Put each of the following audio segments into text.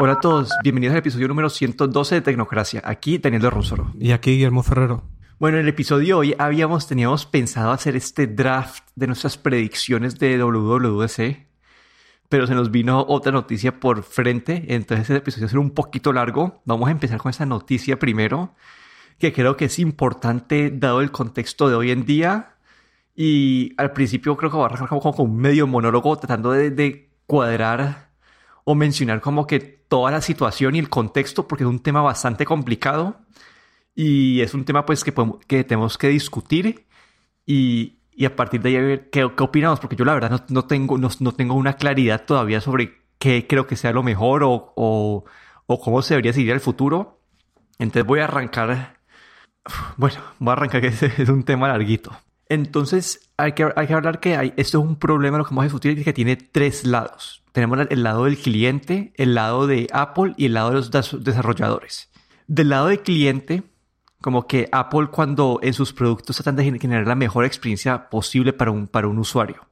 Hola a todos, bienvenidos al episodio número 112 de Tecnocracia. Aquí Daniel Ronsoro. Y aquí Guillermo Ferrero. Bueno, en el episodio de hoy habíamos, teníamos pensado hacer este draft de nuestras predicciones de WWDC, pero se nos vino otra noticia por frente, entonces el episodio va a ser un poquito largo. Vamos a empezar con esa noticia primero, que creo que es importante dado el contexto de hoy en día. Y al principio creo que voy a arrancar como, como un medio monólogo tratando de, de cuadrar o mencionar como que toda la situación y el contexto, porque es un tema bastante complicado y es un tema pues que, que tenemos que discutir y, y, a partir de ahí ver qué, qué opinamos, porque yo la verdad no, no tengo, no, no, tengo una claridad todavía sobre qué creo que sea lo mejor o, o, o cómo se debería seguir el futuro. Entonces voy a arrancar, bueno, voy a arrancar que es un tema larguito. Entonces hay que, hay que hablar que hay, esto es un problema, lo que vamos a discutir, que tiene tres lados tenemos el lado del cliente, el lado de Apple y el lado de los desarrolladores. Del lado del cliente, como que Apple cuando en sus productos tratan de generar la mejor experiencia posible para un, para un usuario.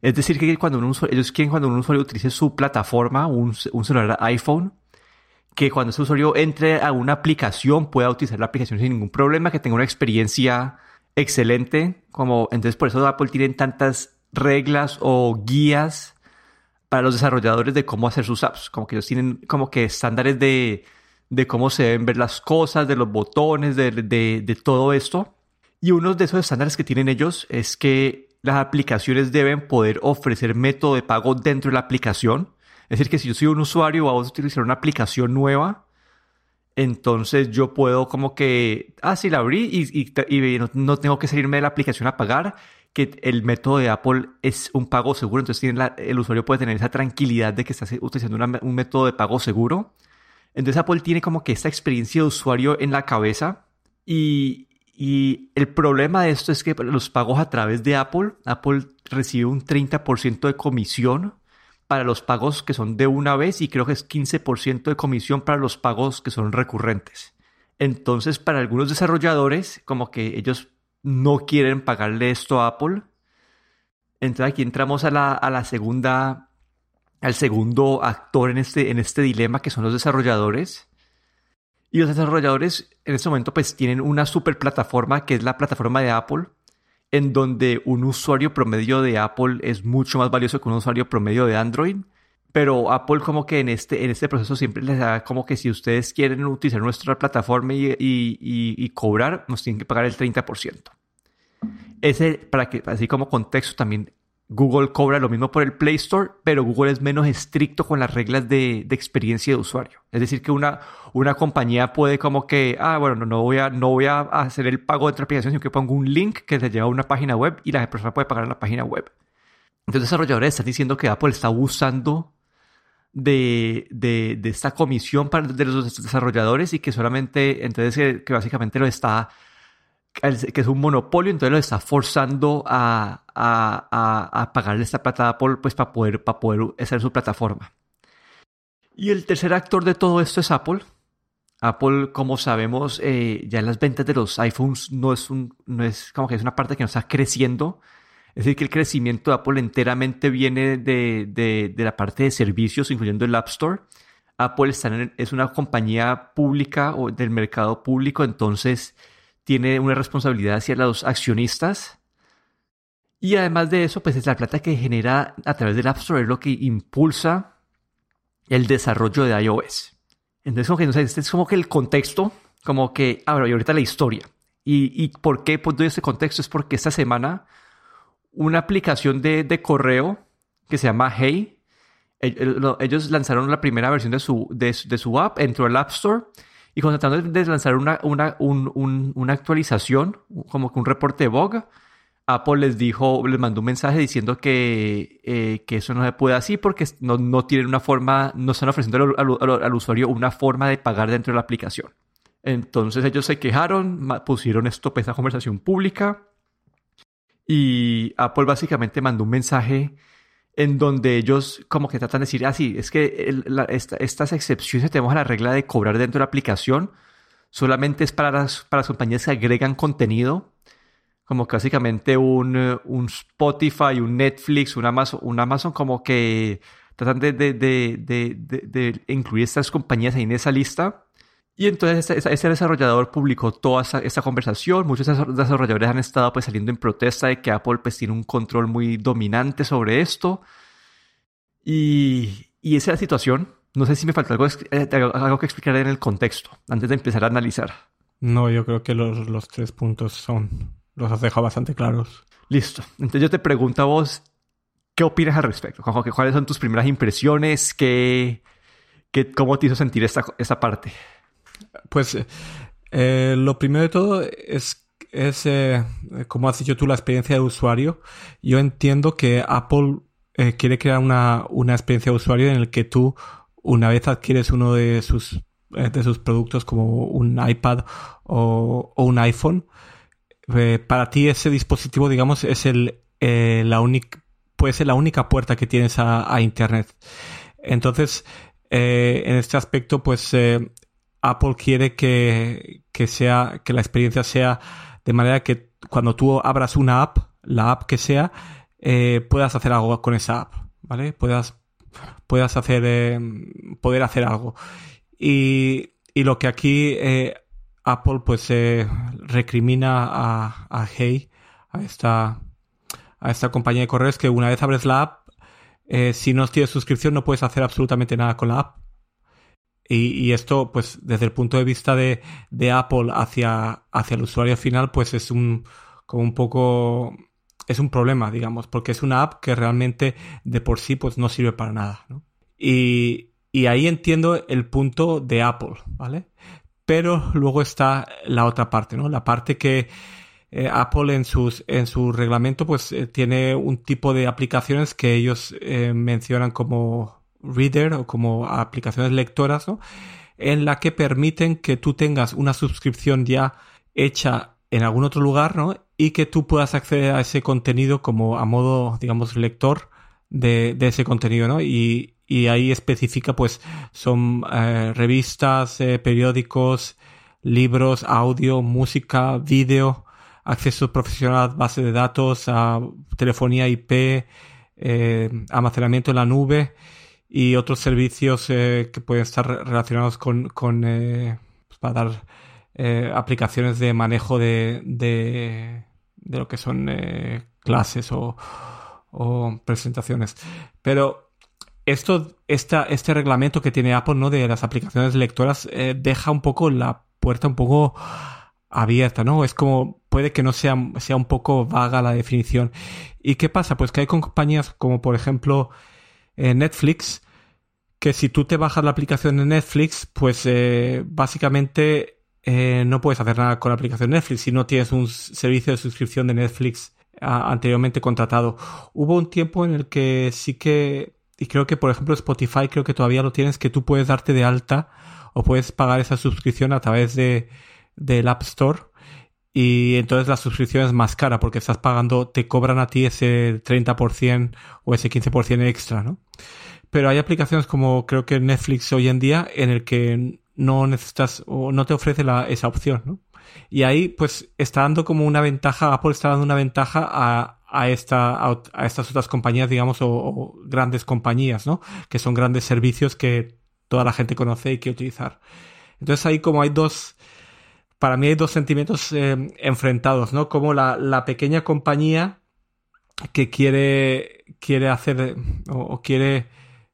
Es decir, que cuando un usuario, ellos quieren cuando un usuario utilice su plataforma, un, un celular iPhone, que cuando ese usuario entre a una aplicación pueda utilizar la aplicación sin ningún problema, que tenga una experiencia excelente. Como, entonces por eso Apple tiene tantas reglas o guías para los desarrolladores de cómo hacer sus apps. Como que ellos tienen como que estándares de, de cómo se deben ver las cosas, de los botones, de, de, de todo esto. Y uno de esos estándares que tienen ellos es que las aplicaciones deben poder ofrecer método de pago dentro de la aplicación. Es decir, que si yo soy un usuario vamos a utilizar una aplicación nueva, entonces yo puedo como que, ah, sí, la abrí y, y, y no, no, tengo que salirme de la aplicación a pagar que el método de Apple es un pago seguro, entonces el usuario puede tener esa tranquilidad de que está utilizando un método de pago seguro. Entonces Apple tiene como que esta experiencia de usuario en la cabeza y, y el problema de esto es que los pagos a través de Apple, Apple recibe un 30% de comisión para los pagos que son de una vez y creo que es 15% de comisión para los pagos que son recurrentes. Entonces, para algunos desarrolladores, como que ellos no quieren pagarle esto a Apple. Entonces aquí entramos a la, a la segunda, al segundo actor en este, en este dilema que son los desarrolladores. Y los desarrolladores en este momento pues tienen una super plataforma que es la plataforma de Apple, en donde un usuario promedio de Apple es mucho más valioso que un usuario promedio de Android. Pero Apple como que en este, en este proceso siempre les da como que si ustedes quieren utilizar nuestra plataforma y, y, cobrar, nos tienen que pagar el 30%. Ese, para que, así como contexto, también Google cobra lo mismo por el Play Store, pero Google es menos estricto con las reglas de, de, experiencia de usuario. Es decir, que una, una compañía puede como que, ah, bueno, no, no, voy a, no voy a hacer el pago de otra aplicación, sino que pongo un link que te lleva a una página web y la persona puede pagar en la página web. Entonces, desarrolladores están diciendo que Apple está abusando de, de, de, esta comisión para, de los desarrolladores y que solamente, entonces que, que, básicamente lo está, que es un monopolio, entonces lo está forzando a, a, a, a pagarle esta plata a Apple pues para poder, para poder hacer su plataforma. Y el tercer actor de todo esto es Apple. Apple, como sabemos, eh, ya en las ventas de los iPhones no es, un, no es como que es una parte que no está creciendo, es decir, que el crecimiento de Apple enteramente viene de, de, de la parte de servicios, incluyendo el App Store. Apple está en, es una compañía pública o del mercado público, entonces tiene una responsabilidad hacia los accionistas. Y además de eso, pues es la plata que genera a través del App Store, es lo que impulsa el desarrollo de iOS. Entonces, como que, este es como que el contexto, como que, ahora, y ahorita la historia. ¿Y, y por qué doy este contexto? Es porque esta semana una aplicación de, de correo que se llama Hey. Ellos lanzaron la primera versión de su, de, su app, entró al App Store y cuando trataron de lanzar una, una, un, un, una actualización, como que un reporte de bug, Apple les dijo, les mandó un mensaje diciendo que, eh, que eso no se puede así porque no, no tienen una forma, no están ofreciendo al, usuario una forma de pagar dentro de la aplicación. Entonces ellos se quejaron, pusieron esto, esa conversación pública y Apple básicamente mandó un mensaje en donde ellos como que tratan de decir, ah, sí, es que el, la, esta, estas excepciones que tenemos a la regla de cobrar dentro de la aplicación solamente es para las, para las compañías que agregan contenido, como que básicamente un, un Spotify, un Netflix, un Amazon, un Amazon como que tratan de, de, de, de, incluir estas compañías ahí en esa lista. Y entonces ese, desarrollador publicó toda esa, conversación. Muchos desarrolladores han estado pues saliendo en protesta de que Apple pues tiene un control muy dominante sobre esto. Y, y esa es la situación. No sé si me falta algo, eh, algo que explicar en el contexto antes de empezar a analizar. No, yo creo que los, los tres puntos son, los has dejado bastante claros. Listo. Entonces yo te pregunto a vos, ¿qué opinas al respecto? ¿Cuáles son tus primeras impresiones? ¿Qué, qué, ¿Cómo te hizo sentir esta, esta parte? Pues eh, lo primero de todo es, es eh, como has dicho tú, la experiencia de usuario. Yo entiendo que Apple eh, quiere crear una, una experiencia de usuario en el que tú, una vez adquieres uno de sus, de sus productos como un iPad o, un iPhone, para ti ese dispositivo, digamos, es el, la única, puede ser la única puerta que tienes a Internet. Entonces, en este aspecto, pues Apple quiere que, sea, que la experiencia sea de manera que cuando tú abras una app, la app que sea, eh, puedas hacer algo con esa app, ¿vale? Puedas, puedas hacer, eh, poder hacer algo. Y, lo que aquí eh, Apple pues recrimina a, a Hey, a esta, a esta compañía de correos, que una vez abres la app, si no tienes suscripción no puedes hacer absolutamente nada con la app. Y, esto, pues, desde el punto de vista de, Apple hacia, hacia el usuario final, pues es un, como un poco, es un problema, digamos, porque es una app que realmente de por sí, pues, no sirve para nada, ¿no? Y, ahí entiendo el punto de Apple, ¿vale? Pero luego está la otra parte, ¿no? La parte que eh, Apple en, sus, en su reglamento, pues, eh, tiene un tipo de aplicaciones que ellos eh, mencionan como reader o como aplicaciones lectoras, ¿no? En la que permiten que tú tengas una suscripción ya hecha en algún otro lugar, ¿no? Y que tú puedas acceder a ese contenido como a modo, digamos, lector de, ese contenido, ¿no? Y, ahí especifica, pues, son eh, revistas, eh, periódicos, libros, audio, música, vídeo, acceso profesional base de datos, a telefonía IP, eh, almacenamiento en la nube y otros servicios eh, que pueden estar relacionados con, con eh, pues, para dar eh, aplicaciones de manejo de, de, de lo que son clases o, o, presentaciones. Pero esto, esta, este reglamento que tiene Apple, ¿no? De las aplicaciones lectoras, deja un poco la puerta un poco abierta, ¿no? Es como, puede que no sea, sea un poco vaga la definición. ¿Y qué pasa? Pues que hay compañías como, por ejemplo, Netflix, que si tú te bajas la aplicación de Netflix, pues eh, básicamente eh, no puedes hacer nada con la aplicación Netflix si no tienes un servicio de suscripción de Netflix anteriormente contratado. Hubo un tiempo en el que sí que, y creo que por ejemplo Spotify creo que todavía lo tienes, que tú puedes darte de alta o puedes pagar esa suscripción a través de, del App Store y entonces la suscripción es más cara porque estás pagando, te cobran a ti ese 30% o ese 15% extra, ¿no? Pero hay aplicaciones como creo que Netflix hoy en día en el que no necesitas o no te ofrece la, esa opción, ¿no? Y ahí pues está dando como una ventaja, Apple está dando una ventaja a, a, esta, a, estas otras compañías, digamos, o, grandes compañías, ¿no? Que son grandes servicios que toda la gente conoce y quiere utilizar. Entonces ahí como hay dos, para mí hay dos sentimientos eh, enfrentados, ¿no? Como la, pequeña compañía que quiere, quiere hacer o, quiere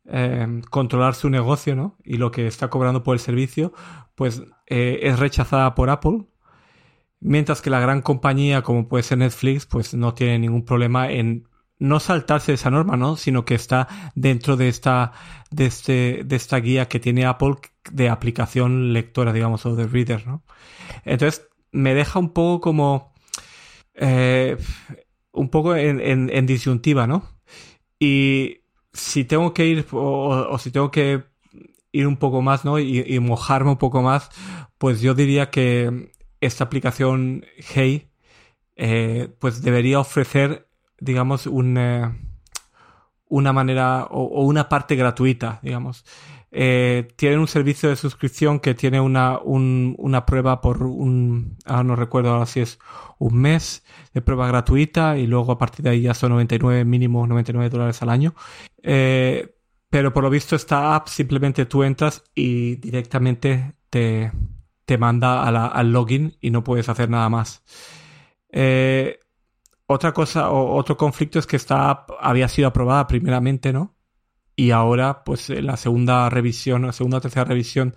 eh, controlar su negocio, ¿no? Y lo que está cobrando por el servicio, pues eh, es rechazada por Apple. Mientras que la gran compañía, como puede ser Netflix, pues no tiene ningún problema en no saltarse esa norma, ¿no? Sino que está dentro de esta, de este, de esta guía que tiene Apple de aplicación lectora, digamos, o de reader, ¿no? Entonces, me deja un poco como, eh, un poco en, en, disyuntiva, ¿no? Y si tengo que ir, o, si tengo que ir un poco más, ¿no? Y, mojarme un poco más, pues yo diría que esta aplicación Hey, eh, pues debería ofrecer digamos, un, eh, una manera o, una parte gratuita, digamos. Eh, tienen un servicio de suscripción que tiene una, una prueba por un, ah, no recuerdo ahora si es un mes de prueba gratuita y luego a partir de ahí ya son 99, mínimo 99 dólares al año. Eh, pero por lo visto esta app simplemente tú entras y directamente te, te manda al login y no puedes hacer nada más. Eh, otra cosa, o otro conflicto es que esta había sido aprobada primeramente, ¿no? Y ahora, pues la segunda revisión, la segunda o tercera revisión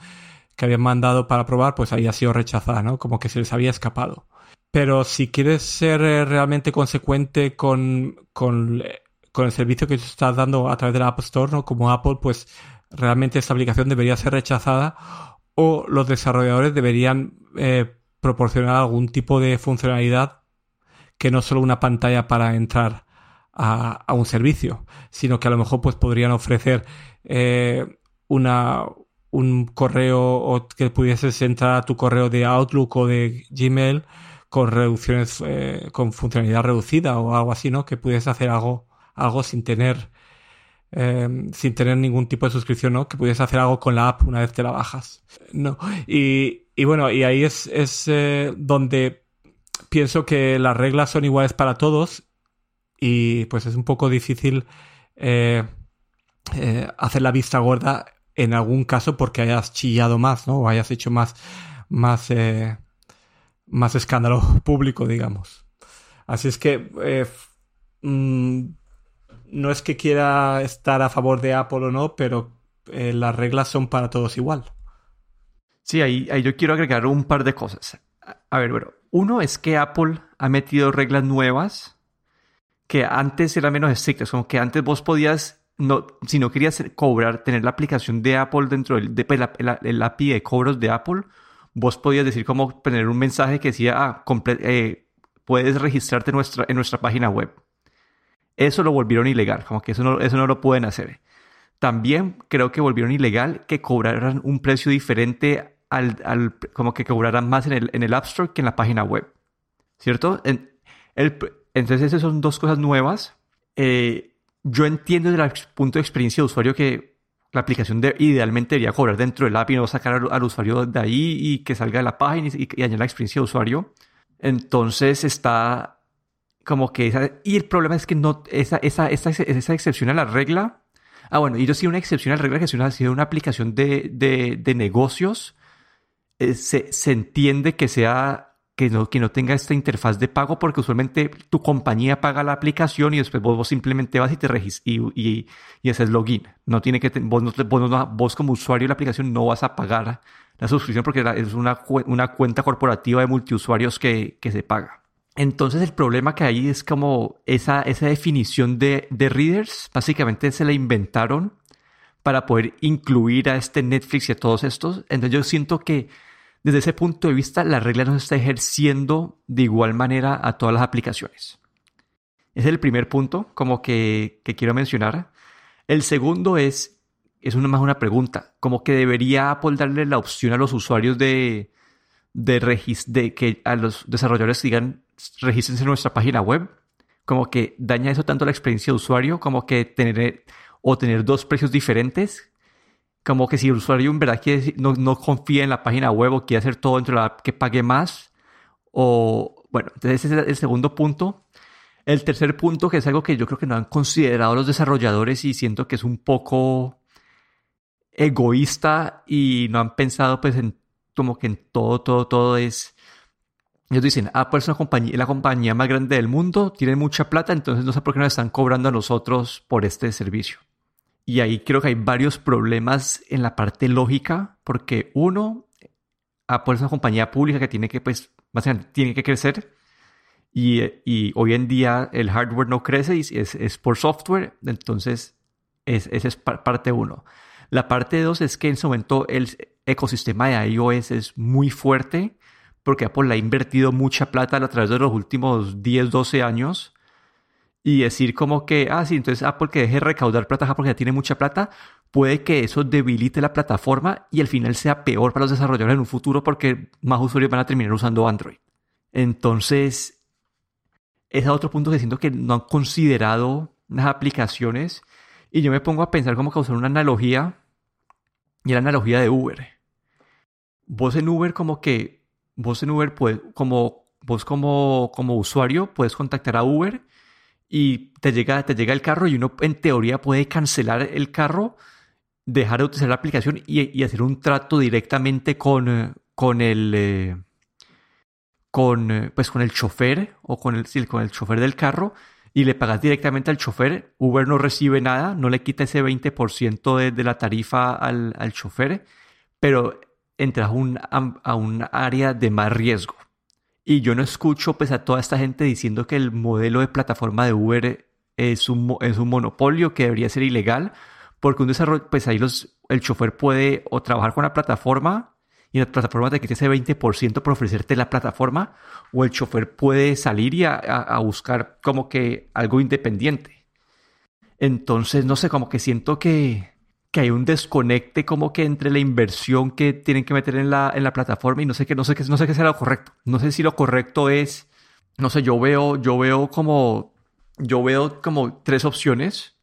que habían mandado para probar, pues ahí ha sido rechazada, ¿no? Como que se les había escapado. Pero si quieres ser eh, realmente consecuente con, con, con el servicio que te estás dando a través de la App Store, ¿no? Como Apple, pues realmente esta aplicación debería ser rechazada o los desarrolladores deberían eh, proporcionar algún tipo de funcionalidad que no solo una pantalla para entrar a, un servicio, sino que a lo mejor pues podrían ofrecer eh, una, un correo o que pudieses entrar a tu correo de Outlook o de Gmail con reducciones, eh, con funcionalidad reducida o algo así, ¿no? Que pudieses hacer algo, algo sin tener, em, sin tener ningún tipo de suscripción, ¿no? Que pudieses hacer algo con la app una vez te la bajas. No. Y, y bueno, y ahí es, es eh, donde pienso que las reglas son iguales para todos y pues es un poco difícil eh, hacer la vista gorda en algún caso porque hayas chillado más, ¿no? O hayas hecho más, más, eh, más escándalo público, digamos. Así es que eh, mm, no es que quiera estar a favor de Apple o no, pero eh, las reglas son para todos igual. Sí, ahí, ahí yo quiero agregar un par de cosas. A ver, bueno, uno es que Apple ha metido reglas nuevas que antes eran menos estrictas, como que antes vos podías si no querías cobrar, tener la aplicación de Apple dentro del de, pues, el API de cobros de Apple, vos podías decir como tener un mensaje que decía, ah, eh, puedes registrarte en nuestra, en nuestra página web. Eso lo volvieron ilegal, como que eso no, eso no lo pueden hacer. También creo que volvieron ilegal que cobraran un precio diferente al, como que cobraran más en el, en el App Store que en la página web. ¿Cierto? En, el, entonces esas son dos cosas nuevas. Eh, yo entiendo desde el punto de experiencia de usuario que la aplicación de, idealmente debería cobrar dentro del app y no sacar al, usuario de ahí y que salga de la página y, y dañar la experiencia de usuario. Entonces está como que y el problema es que no esa, esa, esa, esa excepción a la regla. Ah, bueno, y yo sí una excepción a la regla que una, si una aplicación de, de, de negocios eh, se, se entiende que sea que no, que no tenga esta interfaz de pago porque usualmente tu compañía paga la aplicación y después vos, simplemente vas y te registras y, y, haces login. No tiene que vos, vos, como usuario de la aplicación no vas a pagar la suscripción porque es una, una cuenta corporativa de multiusuarios que, que se paga. Entonces el problema que hay es como esa, esa definición de, de readers, básicamente se la inventaron para poder incluir a este Netflix y a todos estos. Entonces yo siento que desde ese punto de vista, la regla no se está ejerciendo de igual manera a todas las aplicaciones. Ese es el primer punto, como que, quiero mencionar. El segundo es, es una, más una pregunta, como que debería Apple darle la opción a los usuarios de, de, de que a los desarrolladores digan, regístrense en nuestra página web. Como que daña eso tanto la experiencia de usuario, como que tener o tener dos precios diferentes como que si el usuario en verdad no, no, confía en la página web o quiere hacer todo dentro de la que pague más. O, bueno, entonces ese es el segundo punto. El tercer punto, que es algo que yo creo que no han considerado los desarrolladores y siento que es un poco egoísta y no han pensado pues en como que en todo, todo, todo es... Ellos dicen, Apple es una compañía, la compañía más grande del mundo, tiene mucha plata, entonces no sé por qué nos están cobrando a nosotros por este servicio. Y ahí creo que hay varios problemas en la parte lógica, porque uno, Apple es una compañía pública que tiene que, pues, básicamente tiene que crecer. Y, y hoy en día el hardware no crece y es, es por software. Entonces, es, esa es parte uno. La parte dos es que en ese momento el ecosistema de iOS es muy fuerte porque Apple ha invertido mucha plata a través de los últimos 10, 12 años y decir como que, ah, sí, entonces Apple que deje recaudar plata porque ya tiene mucha plata, puede que eso debilite la plataforma y al final sea peor para los desarrolladores en un futuro porque más usuarios van a terminar usando Android. Entonces, es otro punto que siento que no han considerado las aplicaciones y yo me pongo a pensar cómo causar una analogía y la analogía de Uber. Vos en Uber como que, vos en Uber pues, como, vos como, como usuario puedes contactar a Uber y te llega, te llega el carro y uno en teoría puede cancelar el carro, dejar de utilizar la aplicación y, hacer un trato directamente con, eh, con el... Eh, con, eh, pues con el chofer o con el, con el chofer del carro y le pagas directamente al chofer, Uber no recibe nada, no le quita ese 20% de, de, la tarifa al, al chofer, pero entras a un, a un área de más riesgo. Y yo no escucho pues a toda esta gente diciendo que el modelo de plataforma de Uber es un, es un monopolio que debería ser ilegal, porque un desarrollo, pues ahí los, el chofer puede o trabajar con la plataforma y la plataforma te quita ese 20% por ofrecerte la plataforma, o el chofer puede salir y a, buscar como que algo independiente. Entonces, no sé, como que siento que, que hay un desconecte como que entre la inversión que tienen que meter en la, en la plataforma y no sé qué, no sé qué, no sé qué será lo correcto. No sé si lo correcto es, no sé, yo veo, yo veo como, yo veo como tres opciones.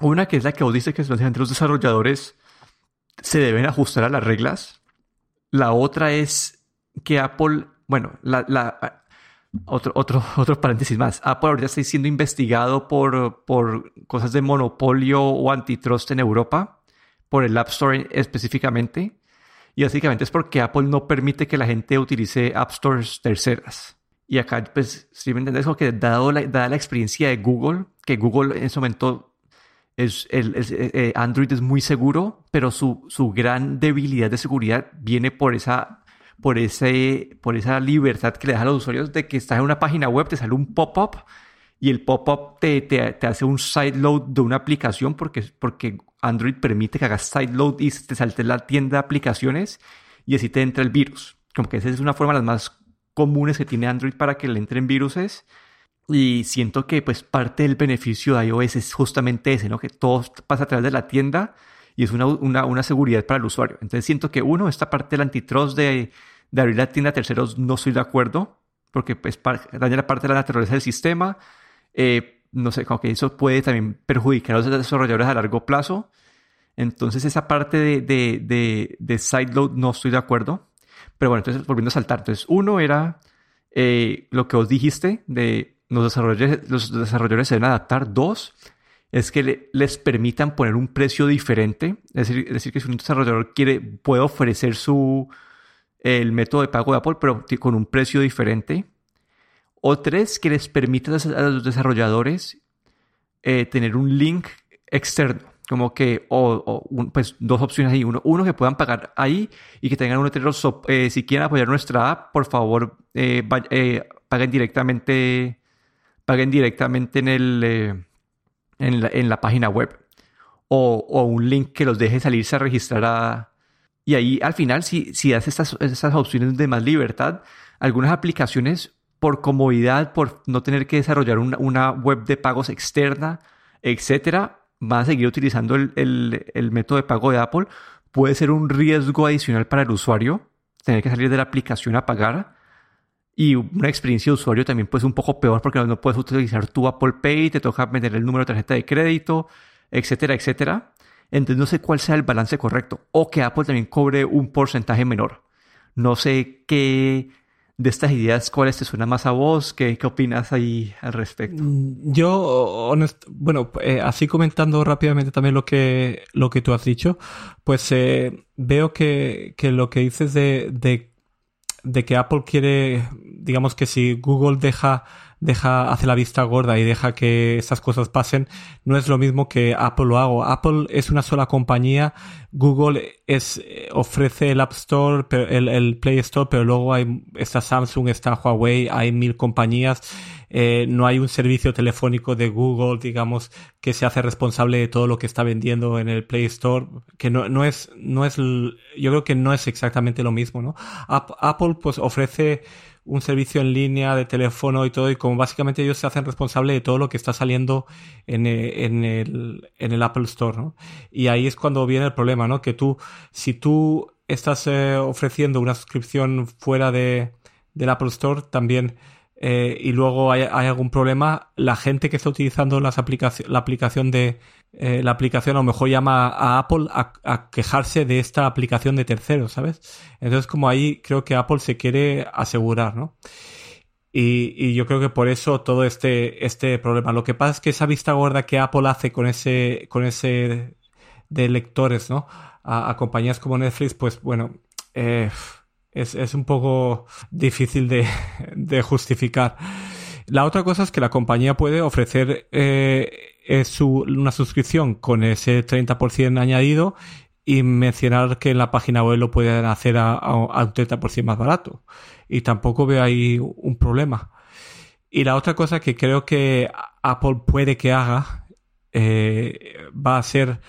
Una que es la que vos dices que entre los desarrolladores se deben ajustar a las reglas. La otra es que Apple, bueno, la otro, otro, otro paréntesis más. Apple ahorita está siendo investigado por, por cosas de monopolio o antitrust en Europa, por el App Store específicamente. Y básicamente es porque Apple no permite que la gente utilice App Stores terceras. Y acá, pues, si me entiendes, que dado la, dada la experiencia de Google, que Google en ese momento es, el, eh, eh, Android es muy seguro, pero su, su gran debilidad de seguridad viene por esa por, ese, por esa libertad que le das a los usuarios de que estás en una página web, te sale un pop-up y el pop-up te, te, hace un sideload de una aplicación porque, porque Android permite que hagas sideload y te salte la tienda de aplicaciones y así te entra el virus. Como que esa es una forma de las más comunes que tiene Android para que le entren viruses. Y siento que pues parte del beneficio de iOS es justamente ese, ¿no? Que todo pasa a través de la tienda y es una, una, seguridad para el usuario. Entonces siento que uno, esta parte del antitrust de, de abrir la tienda a terceros no estoy de acuerdo, porque pues, daña la parte de la naturaleza del sistema. Eh, no sé, como que eso puede también perjudicar a los desarrolladores a largo plazo. Entonces esa parte de, de, de, de sideload no estoy de acuerdo. Pero bueno, entonces volviendo a saltar. Entonces uno era eh, lo que os dijiste de los desarrolladores, los desarrolladores se deben adaptar. Dos, es que les permitan poner un precio diferente. Es decir, decir, que si un desarrollador quiere, puede ofrecer su, el método de pago de Apple, pero con un precio diferente. O tres, que les permita a los desarrolladores eh, tener un link externo. Como que, o, pues dos opciones ahí. Uno, uno, que puedan pagar ahí y que tengan un letrero. Eh, si quieren apoyar nuestra app, por favor, eh, paguen directamente. Paguen directamente en el en la, página web. O, un link que los deje salirse a registrar a... Y ahí al final, si, si das estas, estas opciones de más libertad, algunas aplicaciones por comodidad, por no tener que desarrollar una, web de pagos externa, etcétera, van a seguir utilizando el, el, método de pago de Apple. Puede ser un riesgo adicional para el usuario, tener que salir de la aplicación a pagar. Y una experiencia de usuario también puede ser un poco peor porque no puedes utilizar tu Apple Pay, te toca meter el número de tarjeta de crédito, etcétera, etcétera. Entonces no sé cuál sea el balance correcto. O que Apple también cobre un porcentaje menor. No sé qué de estas ideas, cuáles te suenan más a vos, qué, qué opinas ahí al respecto. Mm, yo, bueno, eh, así comentando rápidamente también lo que, lo que tú has dicho, pues eh, veo que, que, lo que dices de, de de que Apple quiere, digamos que si Google deja, deja, hace la vista gorda y deja que estas cosas pasen, no es lo mismo que Apple lo haga. Apple es una sola compañía, Google es, ofrece el App Store, el, el Play Store, pero luego hay, está Samsung, está Huawei, hay mil compañías eh, no hay un servicio telefónico de Google, digamos, que se hace responsable de todo lo que está vendiendo en el Play Store, que no, no es, no es, yo creo que no es exactamente lo mismo, ¿no? Apple pues ofrece un servicio en línea de teléfono y todo, y como básicamente ellos se hacen responsable de todo lo que está saliendo en, eh, en, el, en el Apple Store, ¿no? Y ahí es cuando viene el problema, ¿no? Que tú, si tú estás eh, ofreciendo una suscripción fuera de, del Apple Store, también eh, y luego hay, algún problema, la gente que está utilizando las la aplicación de eh, la aplicación a lo mejor llama a Apple a, quejarse de esta aplicación de terceros, ¿sabes? Entonces como ahí creo que Apple se quiere asegurar, ¿no? Y, yo creo que por eso todo este, este problema. Lo que pasa es que esa vista gorda que Apple hace con ese, con ese de lectores, ¿no? A, compañías como Netflix, pues bueno, eh, es, un poco difícil de, de, justificar. La otra cosa es que la compañía puede ofrecer eh, su, una suscripción con ese 30% añadido y mencionar que en la página web lo pueden hacer a, a, un 30% más barato. Y tampoco veo ahí un problema. Y la otra cosa que creo que Apple puede que haga eh, va a ser,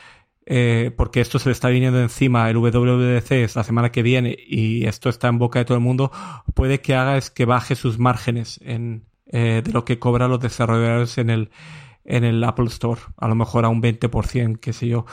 eh, porque esto se le está viniendo encima, el WWDC es la semana que viene y esto está en boca de todo el mundo, puede que haga es que baje sus márgenes en, eh, de lo que cobran los desarrolladores en el, en el Apple Store, a lo mejor a un 20%, qué sé yo.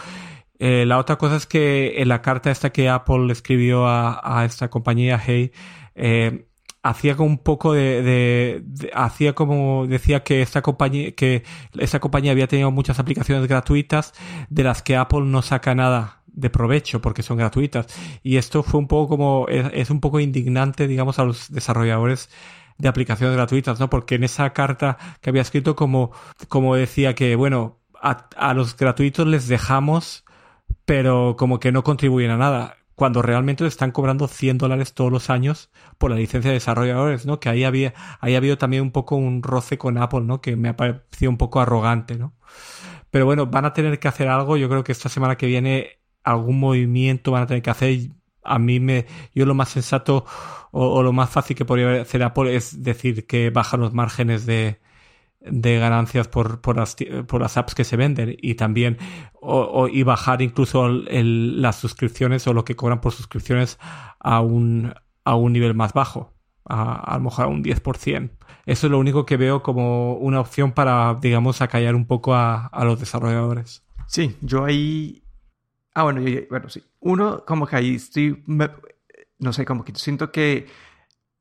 Eh, la otra cosa es que en la carta esta que Apple escribió a, esta compañía, Hey, eh, hacía como un poco de, hacía como decía que esta compañía que esta compañía había tenido muchas aplicaciones gratuitas de las que Apple no saca nada de provecho porque son gratuitas. Y esto fue un poco como es, un poco indignante digamos a los desarrolladores de aplicaciones gratuitas no porque en esa carta que había escrito como como decía que bueno a los gratuitos les dejamos pero como que no contribuyen a nada, cuando realmente le están cobrando 100 dólares todos los años por la licencia de desarrolladores, ¿no? Que ahí había, ahí ha habido también un poco un roce con Apple, ¿no? Que me ha parecido un poco arrogante, ¿no? Pero bueno, van a tener que hacer algo, yo creo que esta semana que viene algún movimiento van a tener que hacer. A mí me, yo lo más sensato o, o lo más fácil que podría hacer Apple es decir que bajan los márgenes de, de ganancias por, por, las, por las apps que se venden y también o, y bajar incluso el, las suscripciones o lo que cobran por suscripciones a un, a un nivel más bajo, a, a lo mejor a un 10%. Eso es lo único que veo como una opción para, digamos, acallar un poco a, a los desarrolladores. Sí, yo ahí... Ah, bueno, bueno, sí. Uno, como que ahí estoy... no sé, como que siento que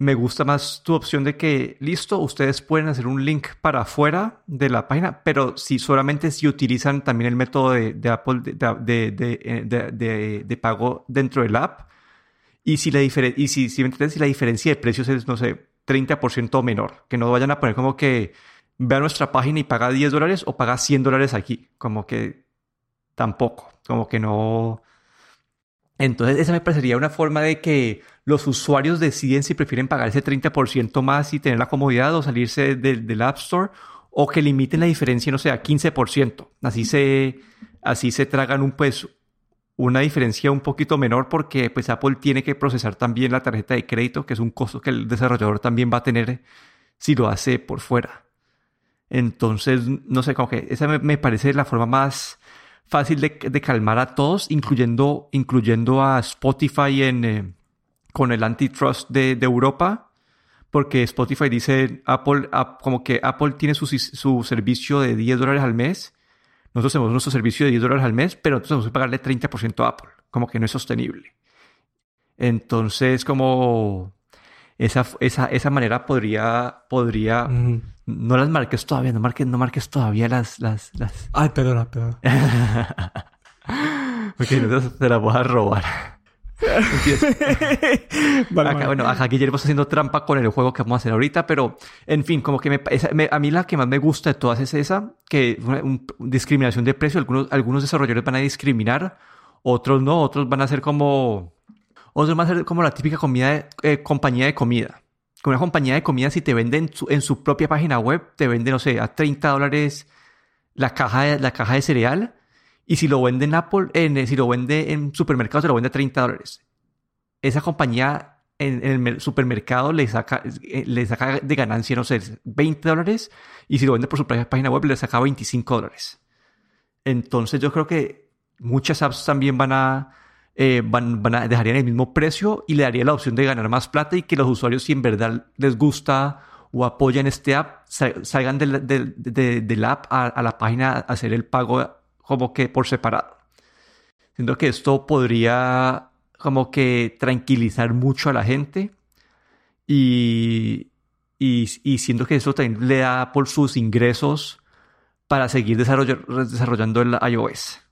me gusta más tu opción de que, listo, ustedes pueden hacer un link para afuera de la página, pero si solamente si utilizan también el método de, Apple eh, de, de, pago dentro del app, y si la, y si, si, si la diferencia de precios es, no sé, 30% menor, que no vayan a poner como que vea nuestra página y paga 10 dólares o paga 100 dólares aquí, como que tampoco, como que no entonces, esa me parecería una forma de que los usuarios deciden si prefieren pagar ese 30% más y tener la comodidad o salirse del, App Store o que limiten la diferencia, no sé, a 15%. Así se, así se tragan un, pues, una diferencia un poquito menor porque pues Apple tiene que procesar también la tarjeta de crédito, que es un costo que el desarrollador también va a tener si lo hace por fuera. Entonces, no sé, como que esa me parece la forma más fácil de, calmar a todos, incluyendo, incluyendo a Spotify en, eh, con el antitrust de, de, Europa, porque Spotify dice Apple, como que Apple tiene su, su, servicio de 10 dólares al mes, nosotros tenemos nuestro servicio de 10 dólares al mes, pero entonces tenemos que pagarle 30% a Apple, como que no es sostenible. Entonces, como esa, esa, esa manera podría, podría, no las marques todavía, no marques, no marques todavía las, las, las... Ay, perdona, perdona. ok, entonces te la voy a robar. vale, Bueno, aquí ya haciendo trampa con el juego que vamos a hacer ahorita, pero en fin, como que me, a mí la que más me gusta de todas es esa, que discriminación de precio, algunos, algunos desarrolladores van a discriminar, otros no, otros van a ser como otros van a ser como la típica comida eh, compañía de comida. Como una compañía de comida, si te venden en su, propia página web, te venden, no sé, a 30 dólares la caja de, la caja de cereal. Y si lo vende en Apple, si lo vende en supermercado, se lo vende a 30 dólares. Esa compañía en, el supermercado le saca, eh, le saca de ganancia, no sé, 20 dólares. Y si lo vende por su propia página web, le saca 25 dólares. Entonces yo creo que muchas apps también van a eh, van, van a, dejarían el mismo precio y le daría la opción de ganar más plata y que los usuarios, si en verdad les gusta o apoyan este app, salgan del, del, app a, la página a hacer el pago como que por separado. Siento que esto podría como que tranquilizar mucho a la gente y, y, y siento que eso también le da por sus ingresos para seguir desarrollando el iOS.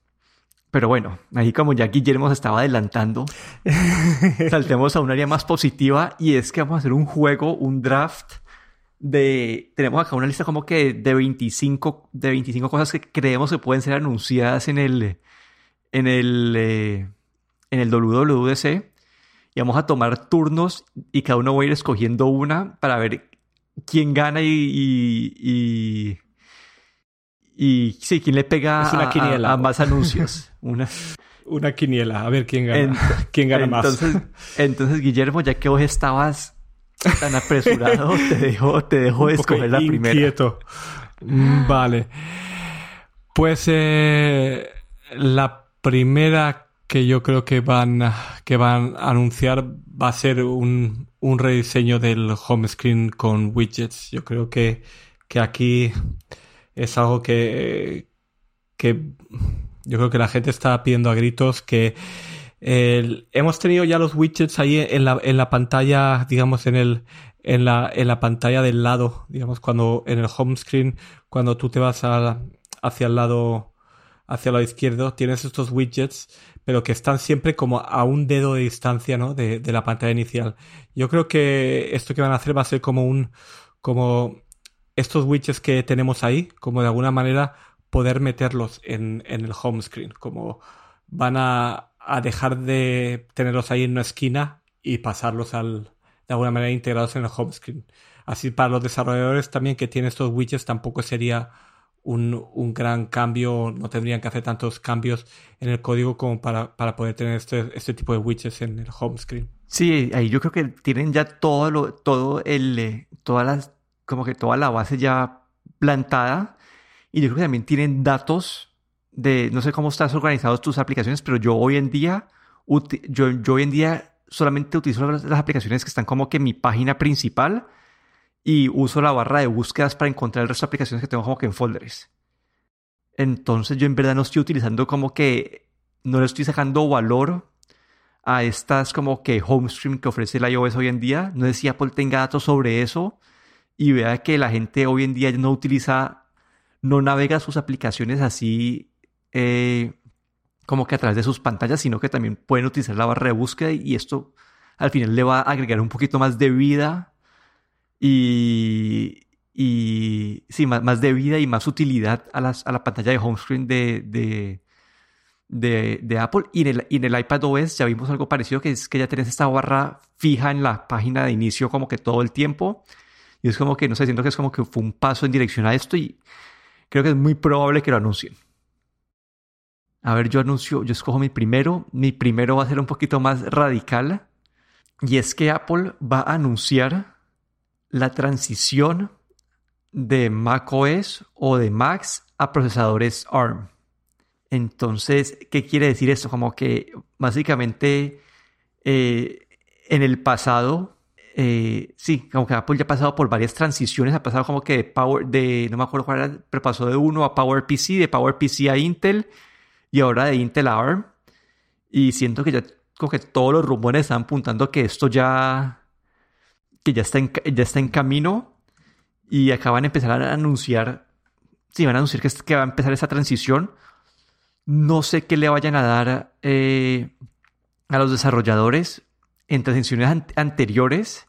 Pero bueno, ahí como ya Guillermo se estaba adelantando, saltemos a un área más positiva y es que vamos a hacer un juego, un draft de... Tenemos acá una lista como que de 25, de 25 cosas que creemos que pueden ser anunciadas en el... En el... Eh, en el WWDC. Y vamos a tomar turnos y cada uno va a ir escogiendo una para ver quién gana y, y, y, sí, quién le pega a, más anuncios. una... una quiniela, a ver quién gana, quién gana entonces, más. Entonces, Guillermo, ya que vos estabas tan apresurado, te dejo, te dejo escoger la primera. Mm, vale. Pues eh, la primera que yo creo que van, que van a anunciar va a ser un, un rediseño del home screen con widgets. Yo creo que, que aquí es algo que, que yo creo que la gente está pidiendo a gritos que hemos tenido ya los widgets ahí en la, en la pantalla, digamos, en el, en la, en la pantalla del lado, digamos, cuando en el home screen, cuando tú te vas hacia el lado, hacia el lado izquierdo, tienes estos widgets pero que están siempre como a un dedo de distancia, ¿no? De, de, la pantalla inicial. Yo creo que esto que van a hacer va a ser como un, como estos widgets que tenemos ahí, como de alguna manera poder meterlos en, en el home screen, como van a, a, dejar de tenerlos ahí en una esquina y pasarlos al, de alguna manera integrados en el home screen. Así para los desarrolladores también que tienen estos widgets tampoco sería un, un, gran cambio, no tendrían que hacer tantos cambios en el código como para, para poder tener este, este tipo de widgets en el home screen. Sí, ahí yo creo que tienen ya todo lo, todo el, eh, todas las, como que toda la base ya plantada. Y yo creo que también tienen datos de, no sé cómo estás organizados tus aplicaciones, pero yo hoy en día, yo, yo hoy en día solamente utilizo las, las aplicaciones que están como que en mi página principal y uso la barra de búsquedas para encontrar el resto de aplicaciones que tengo como que en folders. Entonces yo en verdad no estoy utilizando como que, no le estoy sacando valor a estas como que home stream que ofrece la iOS hoy en día. No sé si Apple tenga datos sobre eso y vea que la gente hoy en día no utiliza, no navega sus aplicaciones así eh, como que a través de sus pantallas, sino que también pueden utilizar la barra de búsqueda y esto al final le va a agregar un poquito más de vida y, y sí, más, más de vida y más utilidad a, las, a la pantalla de home screen de, de, de, Apple. Y en, el, y en el iPad OS ya vimos algo parecido, que es que ya tienes esta barra fija en la página de inicio como que todo el tiempo. Y es como que, no sé, siento que es como que fue un paso en dirección a esto y creo que es muy probable que lo anuncien. A ver, yo anuncio, yo escojo mi primero. Mi primero va a ser un poquito más radical. Y es que Apple va a anunciar la transición de macOS o de Macs a procesadores ARM. Entonces, ¿qué quiere decir esto? Como que básicamente eh, en el pasado, eh, sí, como que Apple ya ha pasado por varias transiciones, ha pasado como que de Power, de, no me acuerdo cuál era, pero pasó de uno a PowerPC, de PowerPC a Intel y ahora de Intel a ARM. Y siento que ya como que todos los rumores están apuntando que esto ya que ya está en, ya está en camino y acaban de empezar a anunciar, sí, van a anunciar que, que va a empezar esa transición. No sé qué le vayan a dar eh, a los desarrolladores en transiciones anteriores.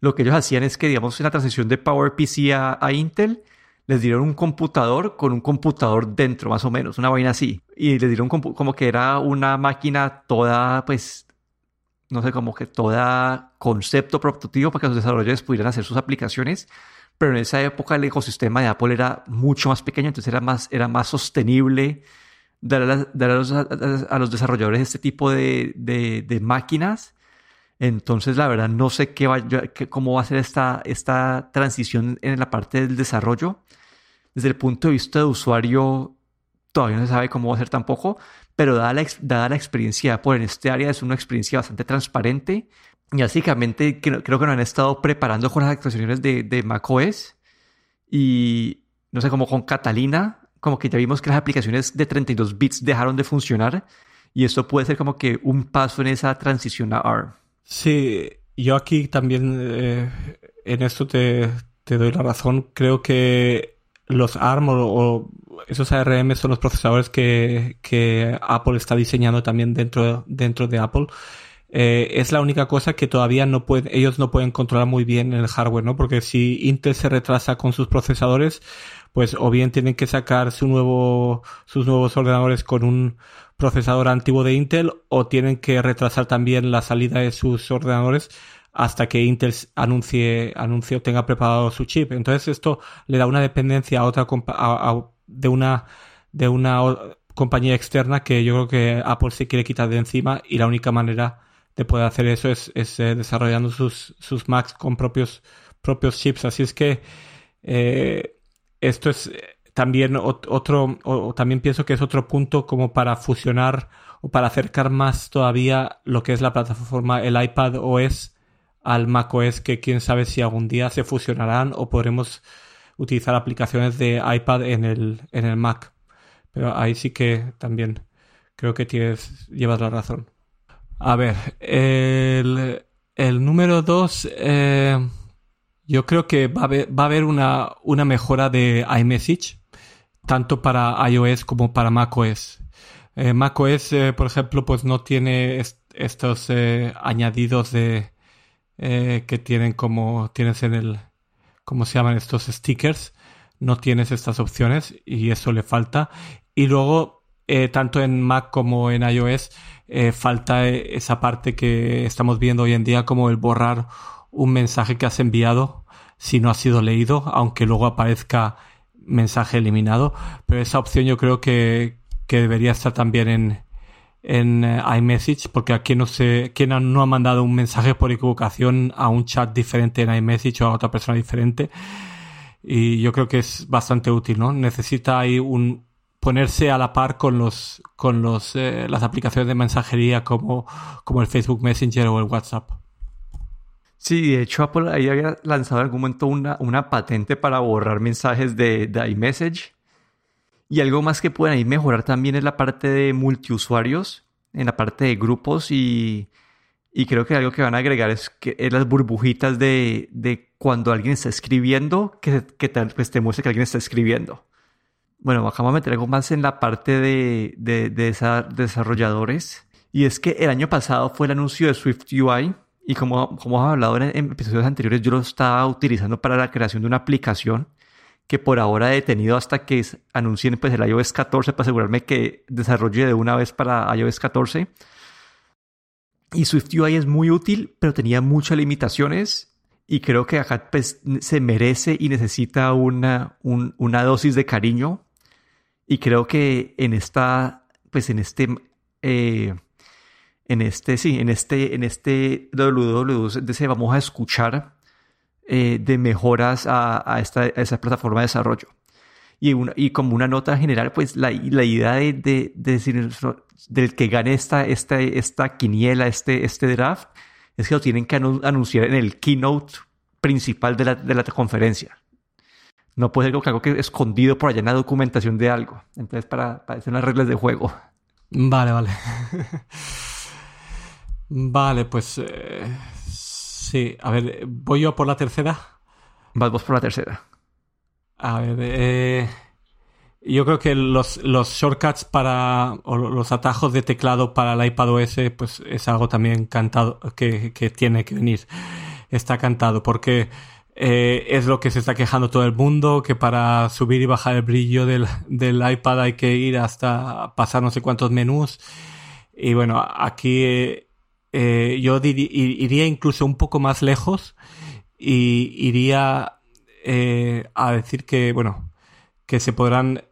Lo que ellos hacían es que, digamos, en la transición de PowerPC a, a Intel, les dieron un computador con un computador dentro, más o menos, una vaina así. Y les dieron como que era una máquina toda, pues, no sé, como que toda concepto prototipo para que los desarrolladores pudieran hacer sus aplicaciones. Pero en esa época el ecosistema de Apple era mucho más pequeño, entonces era más, era más sostenible dar, a, los, desarrolladores este tipo de, de, máquinas. Entonces, la verdad, no sé qué va, cómo va a ser esta, esta transición en la parte del desarrollo. Desde el punto de vista de usuario, todavía no se sabe cómo va a ser tampoco, pero dada la, dada la experiencia por en este área es una experiencia bastante transparente y básicamente creo, que nos han estado preparando con las actualizaciones de, de macOS y no sé, como con Catalina, como que ya vimos que las aplicaciones de 32 bits dejaron de funcionar y esto puede ser como que un paso en esa transición a ARM. Sí, yo aquí también eh, en esto te, doy la razón. Creo que los ARM o, esos ARM son los procesadores que, Apple está diseñando también dentro, de Apple. eh, es la única cosa que todavía no pueden, ellos no pueden controlar muy bien en el hardware, ¿no? Porque si Intel se retrasa con sus procesadores, pues o bien tienen que sacar su nuevo, sus nuevos ordenadores con un procesador antiguo de Intel o tienen que retrasar también la salida de sus ordenadores hasta que Intel anuncie, anuncie o tenga preparado su chip. Entonces esto le da una dependencia a otra de una de una compañía externa que yo creo que Apple se quiere quitar de encima y la única manera de poder hacer eso es, eh, desarrollando sus, sus Macs con propios, propios chips. Así es que eh, esto es también otro, también pienso que es otro punto como para fusionar o para acercar más todavía lo que es la plataforma, el iPad OS al Mac OS, que quién sabe si algún día se fusionarán o podremos utilizar aplicaciones de iPad en el, en el Mac. Pero ahí sí que también creo que tienes, llevas la razón. A ver, el, el número dos, eh, yo creo que va a haber, va a haber una, una mejora de iMessage, tanto para iOS como para macOS. Eh, macOS, eh, por ejemplo, pues no tiene estos eh, añadidos de que tienen como tienes en el, ¿cómo se llaman estos stickers? No tienes estas opciones y eso le falta. Y luego, tanto en Mac como en iOS, falta esa parte que estamos viendo hoy en día como el borrar un mensaje que has enviado si no ha sido leído, aunque luego aparezca mensaje eliminado. Pero esa opción yo creo que, que debería estar también en, en eh, iMessage, porque aquí no sé, quien no ha mandado un mensaje por equivocación a un chat diferente en iMessage o a otra persona diferente. Y yo creo que es bastante útil, ¿no? Necesita ahí un, ponerse a la par con los con los eh, las aplicaciones de mensajería como, como el Facebook Messenger o el WhatsApp. Sí, de hecho Apple ahí había lanzado en algún momento una, una patente para borrar mensajes de, de iMessage. Y algo más que pueden ahí mejorar también es la parte de multiusuarios, en la parte de grupos y, y creo que algo que van a agregar es, que, es las burbujitas de, de cuando alguien está escribiendo, que, que pues te muestre que alguien está escribiendo. Bueno, vamos a meter algo más en la parte de, de, desarrolladores. Y es que el año pasado fue el anuncio de Swift UI. Y como, como hemos hablado en, episodios anteriores, yo lo estaba utilizando para la creación de una aplicación que por ahora he detenido hasta que anuncien pues, el iOS 14 para asegurarme que desarrolle de una vez para iOS 14. Y Swift UI es muy útil, pero tenía muchas limitaciones. Y creo que acá pues, se merece y necesita una, una dosis de cariño y creo que en esta, pues en este, eh, en este, sí, en este, en este WWDC vamos a escuchar eh, de mejoras a, esta, esa plataforma de desarrollo. Y, y como una nota general, pues la, la idea de, de, decir del que gane esta, esta, esta quiniela, este, este draft, es que lo tienen que anunciar en el keynote principal de la, de la conferencia. No puede ser algo que escondido por allá en la documentación de algo. Entonces, para, para hacer unas reglas de juego. Vale, vale. vale, pues. Eh, sí, a ver, ¿voy yo por la tercera? Vas vos por la tercera. A ver, eh, yo creo que los, los shortcuts para. o los atajos de teclado para el iPad OS, pues es algo también cantado que, que tiene que venir. Está cantado, porque eh, es lo que se está quejando todo el mundo, que para subir y bajar el brillo del, del iPad hay que ir hasta pasar no sé cuántos menús. Y bueno, aquí eh, yo iría incluso un poco más lejos y iría eh, a decir que, bueno, que se podrán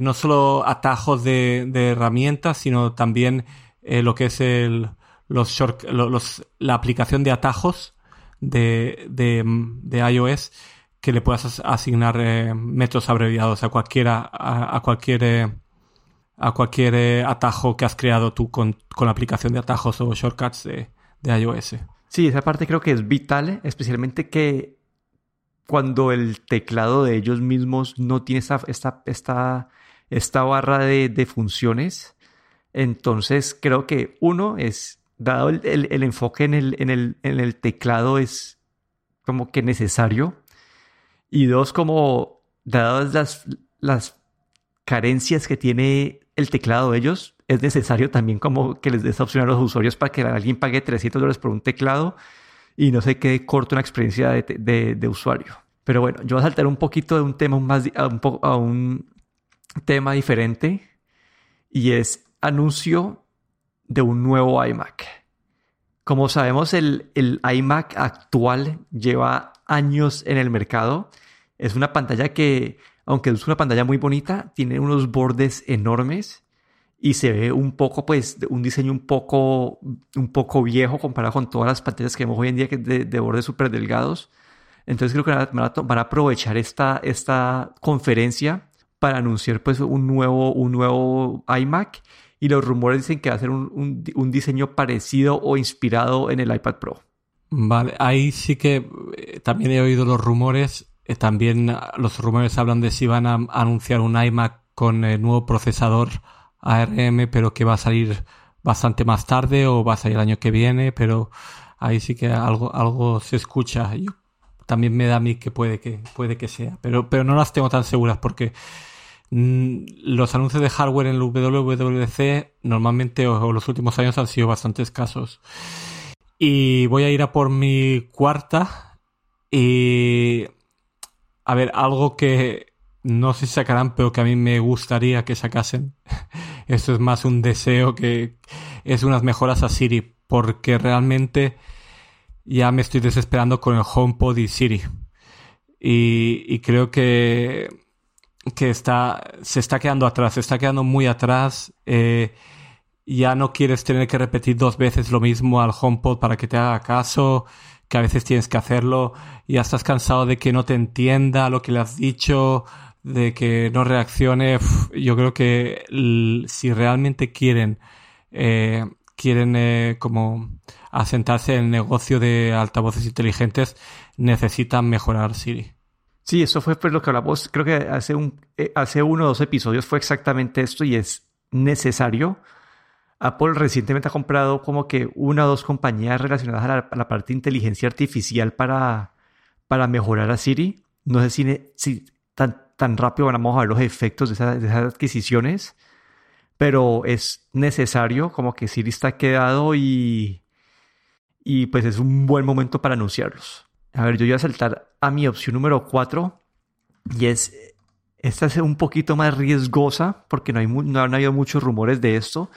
no solo atajos de, herramientas, sino también lo que es el, los, short, los, la aplicación de atajos de, de, iOS que le puedas asignar eh, metros abreviados a cualquiera a, cualquier eh, a cualquier eh, atajo que has creado tú con, con, la aplicación de atajos o shortcuts de, de, iOS. Sí, esa parte creo que es vital, especialmente que cuando el teclado de ellos mismos no tiene esta, esta, esta, esta barra de, de funciones, entonces creo que uno es dado el, enfoque en el, en, el, en el, teclado es como que necesario. Y dos, como dadas las, las carencias que tiene el teclado de ellos, es necesario también como que les dé esa opción a los usuarios para que alguien pague 300 dólares por un teclado y no se quede corto una experiencia de, usuario. Pero bueno, yo voy a saltar un poquito de un tema más a un, a un tema diferente y es anuncio de un nuevo iMac. Como sabemos, el, el iMac actual lleva años en el mercado. Es una pantalla que, aunque es una pantalla muy bonita, tiene unos bordes enormes y se ve un poco, pues, un diseño un poco, un poco viejo comparado con todas las pantallas que vemos hoy en día de, de bordes súper delgados. Entonces creo que van a, aprovechar esta, esta conferencia para anunciar pues un nuevo, un nuevo iMac y los rumores dicen que va a ser un, un, diseño parecido o inspirado en el iPad Pro. Vale, ahí sí que eh, también he oído los rumores. También los rumores hablan de si van a anunciar un iMac con el nuevo procesador ARM, pero que va a salir bastante más tarde o va a salir el año que viene, pero ahí sí que algo, algo se escucha. Yo, también me da a mí que puede que, puede que sea, pero, pero no las tengo tan seguras porque mm, los anuncios de hardware en el WWDC normalmente o, los últimos años han sido bastante escasos. Y voy a ir a por mi cuarta y a ver, algo que no sé si sacarán, pero que a mí me gustaría que sacasen. Esto es más un deseo que es unas mejoras a Siri, porque realmente ya me estoy desesperando con el HomePod y Siri. Y, creo que, que está, se está quedando atrás, se está quedando muy atrás. Eh, ya no quieres tener que repetir dos veces lo mismo al HomePod para que te haga caso, que a veces tienes que hacerlo. Ya estás cansado de que no te entienda lo que le has dicho de que no reaccione, yo creo que si realmente quieren, eh, quieren eh, como asentarse en el negocio de altavoces inteligentes, necesitan mejorar Siri. Sí, eso fue pues lo que hablamos, creo que hace, un, eh, hace uno o dos episodios fue exactamente esto y es necesario. Apple recientemente ha comprado como que una o dos compañías relacionadas a la, parte de inteligencia artificial para, para mejorar a Siri. No sé si, si tan, tan rápido vamos a ver los efectos de, esas adquisiciones, pero es necesario, como que Siri está quedado y, y pues es un buen momento para anunciarlos. A ver, yo voy a saltar a mi opción número 4 y es, esta es un poquito más riesgosa porque no, hay, no han habido muchos rumores de esto,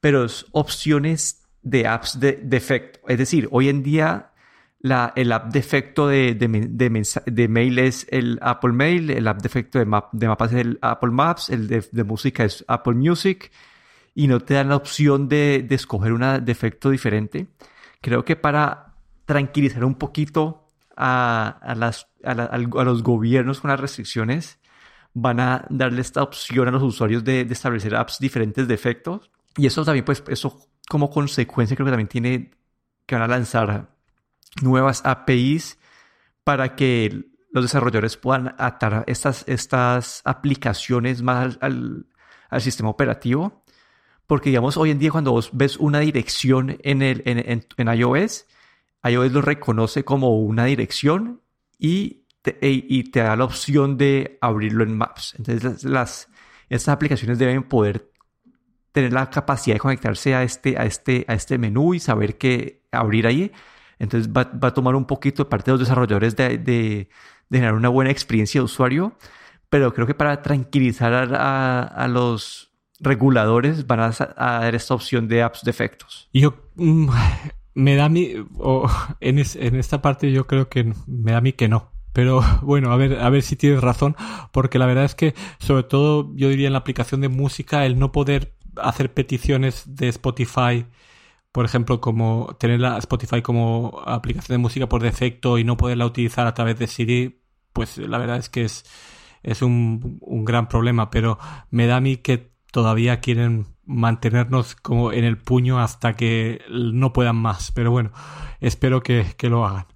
pero es opciones de apps de defecto. Es decir, hoy en día el app de efecto de, de, mail es el Apple Mail, el app de efecto de, mapas es el Apple Maps, el de, música es Apple Music y no te dan la opción de, escoger un defecto diferente. Creo que para tranquilizar un poquito a, las, a, los gobiernos con las restricciones, van a darle esta opción a los usuarios de, establecer apps diferentes de efectos. Y eso también, pues, eso como consecuencia creo que también tiene que van a lanzar nuevas APIs para que los desarrolladores puedan atar estas, estas aplicaciones más al, sistema operativo. Porque, digamos, hoy en día cuando vos ves una dirección en, el, en, en, iOS, iOS lo reconoce como una dirección y te, e, y te da la opción de abrirlo en Maps. Entonces, las, estas aplicaciones deben poder tener la capacidad de conectarse a este, a este, a este menú y saber qué abrir ahí entonces va, a tomar un poquito de parte de los desarrolladores de, generar una buena experiencia de usuario, pero creo que para tranquilizar a, los reguladores van a, dar esta opción de apps de efectos. Yo mm, me da a mí, en, esta parte yo creo que me da a mí que no. Pero bueno, a ver, a ver si tienes razón, porque la verdad es que, sobre todo, yo diría en la aplicación de música, el no poder hacer peticiones de Spotify por ejemplo, como tener la Spotify como aplicación de música por defecto y no poderla utilizar a través de Siri, pues la verdad es que es, es un, gran problema, pero me da a mí que todavía quieren mantenernos como en el puño hasta que no puedan más, pero bueno, espero que, lo hagan.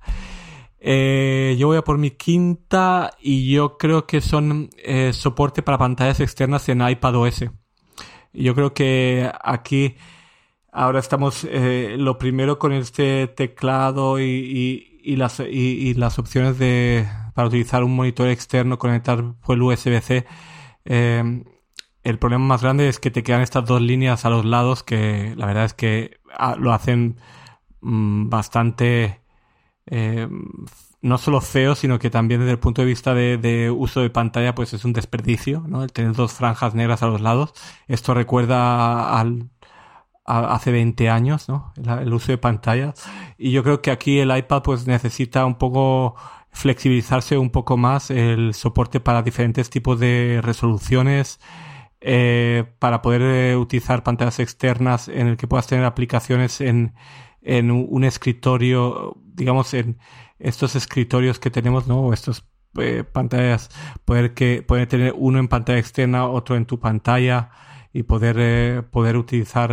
Eh, yo voy a por mi quinta y yo creo que son eh, soporte para pantallas externas en iPadOS. Yo creo que aquí Ahora estamos eh, lo primero con este teclado y, y, las, y, las opciones de para utilizar un monitor externo, conectar por el USB-C. Eh, el problema más grande es que te quedan estas dos líneas a los lados que la verdad es que ah, lo hacen mm, bastante eh, no solo feo, sino que también desde el punto de vista de, uso de pantalla, pues es un desperdicio, ¿no? El tener dos franjas negras a los lados. Esto recuerda al, a, hace 20 años, ¿no? El, uso de pantalla. Y yo creo que aquí el iPad pues necesita un poco flexibilizarse un poco más el soporte para diferentes tipos de resoluciones, eh, para poder eh, utilizar pantallas externas en el que puedas tener aplicaciones en, en un escritorio, digamos, en estos escritorios que tenemos, ¿no? O estos eh, pantallas, poder que poder tener uno en pantalla externa, otro en tu pantalla y poder, eh, poder utilizar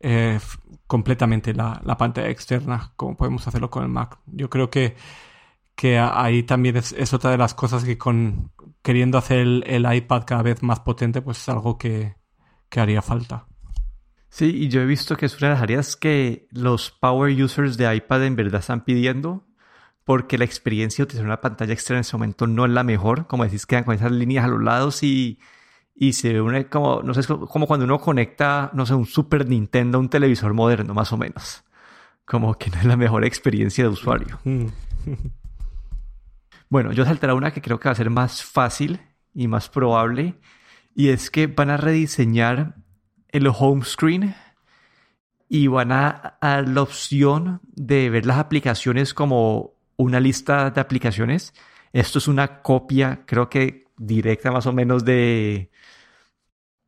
eh, completamente la, la, pantalla externa, como podemos hacerlo con el Mac. Yo creo que, que ahí también es, otra de las cosas que con queriendo hacer el, el, iPad cada vez más potente, pues es algo que, que haría falta. Sí, y yo he visto que es una de las áreas que los power users de iPad en verdad están pidiendo, porque la experiencia de utilizar una pantalla externa en ese momento no es la mejor. Como decís, quedan con esas líneas a los lados y, y se ve una, como, no sé, como cuando uno conecta, no sé, un Super Nintendo a un televisor moderno, más o menos. Como que no es la mejor experiencia de usuario. Mm. bueno, yo saltaré una que creo que va a ser más fácil y más probable, y es que van a rediseñar el home screen y van a, dar la opción de ver las aplicaciones como una lista de aplicaciones. Esto es una copia, creo que directa más o menos de,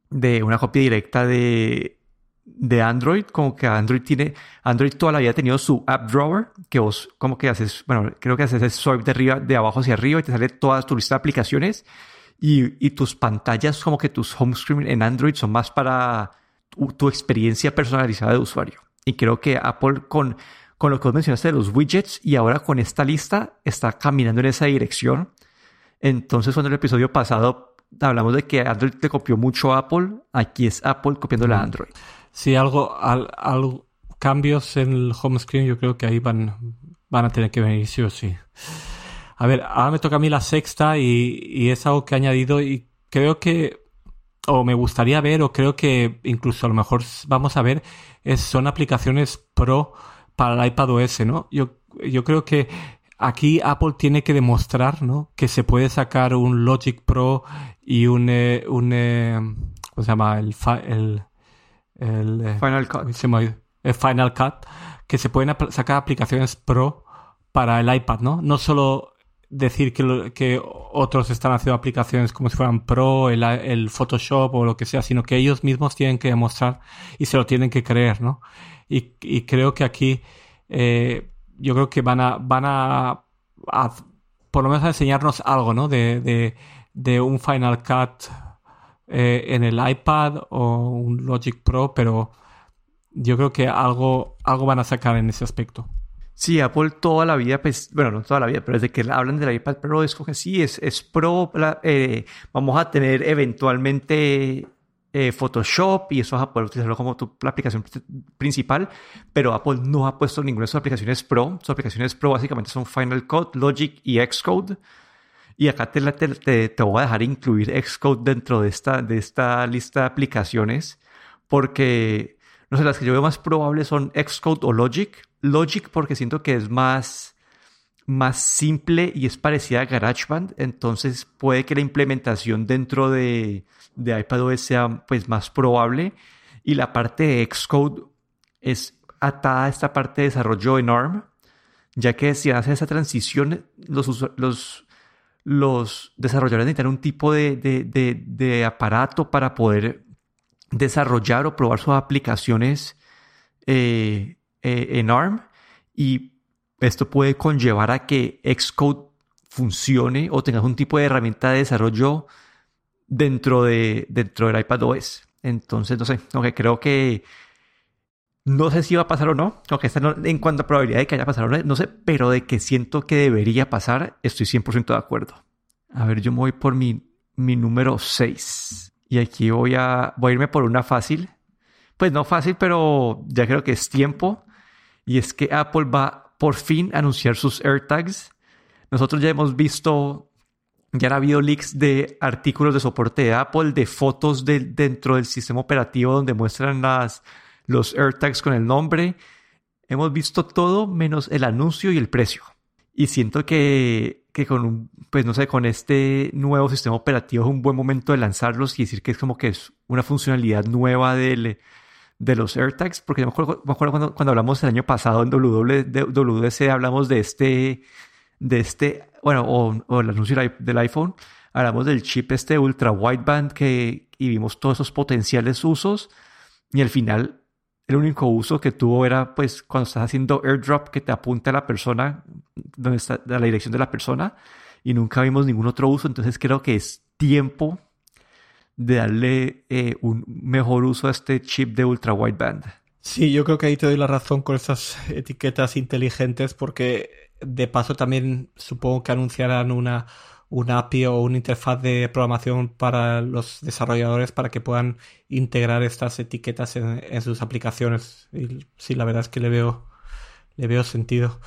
de una copia directa de, de Android, como que Android tiene, Android toda la vida ha tenido su app drawer, que vos como que haces, bueno, creo que haces swipe de arriba, de abajo hacia arriba y te sale toda tu lista de aplicaciones y, y tus pantallas como que tus home screen en Android son más para tu, experiencia personalizada de usuario. Y creo que Apple con, con lo que vos mencionaste de los widgets y ahora con esta lista está caminando en esa dirección. Entonces, cuando el episodio pasado hablamos de que Android te copió mucho a Apple, aquí es Apple copiándole a Android. Sí, algo, al, cambios en el home screen yo creo que ahí van, van a tener que venir sí o sí. A ver, ahora me toca a mí la sexta y, y es algo que he añadido y creo que o me gustaría ver, o creo que incluso a lo mejor vamos a ver, es, son aplicaciones pro para el iPad OS, ¿no? Yo, yo creo que aquí Apple tiene que demostrar, ¿no? Que se puede sacar un Logic Pro y un, eh, un eh, ¿cómo se llama? El, el, el eh, Final Cut. El Final Cut, que se pueden sacar aplicaciones pro para el iPad, ¿no? No solo decir que, que otros están haciendo aplicaciones como si fueran pro, el, Photoshop o lo que sea, sino que ellos mismos tienen que demostrar y se lo tienen que creer, ¿no? Y, y creo que aquí eh, yo creo que van a, van a, por lo menos a enseñarnos algo, ¿no? De, de, de un Final Cut eh, en el iPad o un Logic Pro, pero yo creo que algo, algo van a sacar en ese aspecto. Sí, Apple toda la vida, pues, bueno, no toda la vida, pero desde que hablan del iPad Pro es que sí, es, es Pro, eh, vamos a tener eventualmente eh, Photoshop y eso vas a poder utilizarlo como tu aplicación principal, pero Apple no ha puesto ninguna de sus aplicaciones Pro. Sus aplicaciones Pro básicamente son Final Cut, Logic y Xcode. Y acá te, te, te voy a dejar incluir Xcode dentro de esta, de esta lista de aplicaciones porque no sé, las que yo veo más probables son Xcode o Logic. Logic porque siento que es más, más simple y es parecida a GarageBand. Entonces puede que la implementación dentro de, de iPadOS sea pues más probable. Y la parte de Xcode es atada a esta parte de desarrollo en ARM. Ya que si hace esa transición, los, los, desarrolladores necesitan un tipo de, de, de aparato para poder desarrollar o probar sus aplicaciones eh, eh, en ARM y esto puede conllevar a que Xcode funcione o tengas un tipo de herramienta de desarrollo dentro, de, dentro del iPadOS. Entonces, no sé, aunque creo que no sé si va a pasar o no, aunque en cuanto a probabilidad de que haya pasado, no, no sé, pero de que siento que debería pasar, estoy 100% de acuerdo. A ver, yo me voy por mi, mi número 6. Y aquí voy a, voy a irme por una fácil. Pues no fácil, pero ya creo que es tiempo. Y es que Apple va por fin a anunciar sus AirTags. Nosotros ya hemos visto ya han habido leaks de artículos de soporte de Apple, de fotos de, dentro del sistema operativo donde muestran las, los AirTags con el nombre. Hemos visto todo menos el anuncio y el precio. Y siento que, que con un, pues no sé, con este nuevo sistema operativo es un buen momento de lanzarlos y decir que es como que es una funcionalidad nueva del, de los AirTags, porque me acuerdo, cuando, cuando, hablamos el año pasado en WWDC, hablamos de este, de este, bueno, o, el anuncio del iPhone, hablamos del chip este ultra wideband que, y vimos todos esos potenciales usos, y al final el único uso que tuvo era pues cuando estás haciendo airdrop que te apunta a la persona, donde está, a la dirección de la persona, y nunca vimos ningún otro uso, entonces creo que es tiempo de darle eh, un mejor uso a este chip de ultra wideband. Sí, yo creo que ahí te doy la razón con estas etiquetas inteligentes porque de paso también supongo que anunciarán una, API o una interfaz de programación para los desarrolladores para que puedan integrar estas etiquetas en, sus aplicaciones. Y sí, la verdad es que le veo, le veo sentido.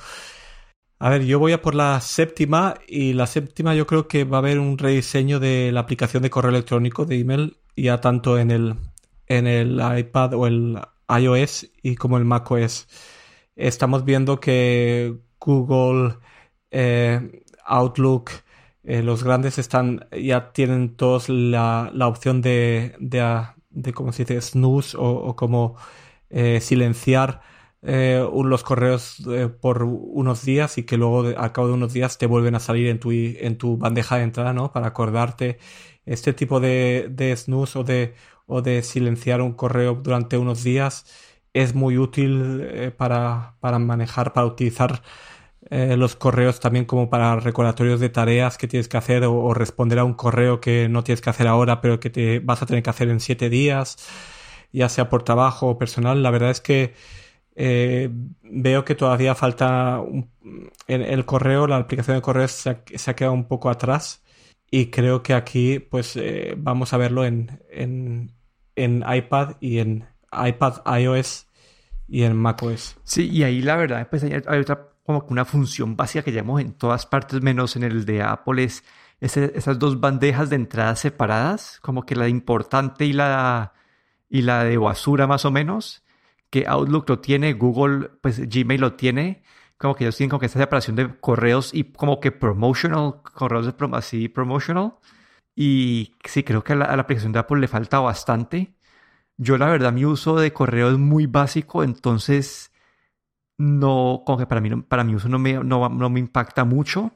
A ver, yo voy a por la séptima y la séptima yo creo que va a haber un rediseño de la aplicación de correo electrónico de email ya tanto en el, en el iPad o el iOS y como el macOS. Estamos viendo que Google, eh, Outlook, eh, los grandes están ya tienen todos la, la opción de, de, de, ¿cómo se dice? snooze o, como eh, silenciar eh, los correos eh, por unos días y que luego al cabo de unos días te vuelven a salir en tu, en tu bandeja de entrada, ¿no? Para acordarte este tipo de, de snooze o de, o de silenciar un correo durante unos días es muy útil eh, para, para, manejar, para utilizar los correos también como para recordatorios de tareas que tienes que hacer o, o, responder a un correo que no tienes que hacer ahora pero que te vas a tener que hacer en siete días, ya sea por trabajo o personal. La verdad es que eh, veo que todavía falta en el correo, la aplicación de correo se ha, quedado un poco atrás y creo que aquí pues eh, vamos a verlo en, en, en, iPad y en iPad iOS y en macOS. Sí, y ahí la verdad pues hay, otra como una función básica que llamamos en todas partes menos en el de Apple es esas dos bandejas de entrada separadas, como que la importante y la, y la de basura más o menos Outlook lo tiene, Google, pues Gmail lo tiene, como que ellos tienen como que esta separación de correos y como que promotional, correos de así promotional. Y sí, creo que a la, aplicación de Apple le falta bastante. Yo la verdad mi uso de correo es muy básico, entonces no, como que para mí, para mi uso no me, no, no me impacta mucho,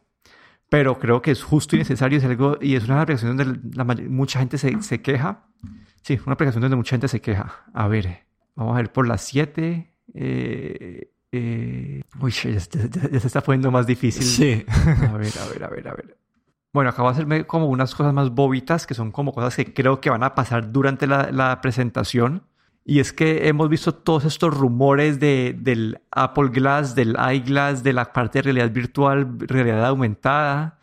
pero creo que es justo y necesario, es algo, y es una aplicación donde la, mucha gente se, se queja. Sí, una aplicación donde mucha gente se queja. A ver, Vamos a ver por las 7. Eh, eh, uy, ya, se está poniendo más difícil. Sí. A ver, a ver, a ver, a ver. Bueno, acabo de hacerme como unas cosas más bobitas, que son como cosas que creo que van a pasar durante la, la presentación. Y es que hemos visto todos estos rumores de, del Apple Glass, del iGlass, de la parte de realidad virtual, realidad aumentada.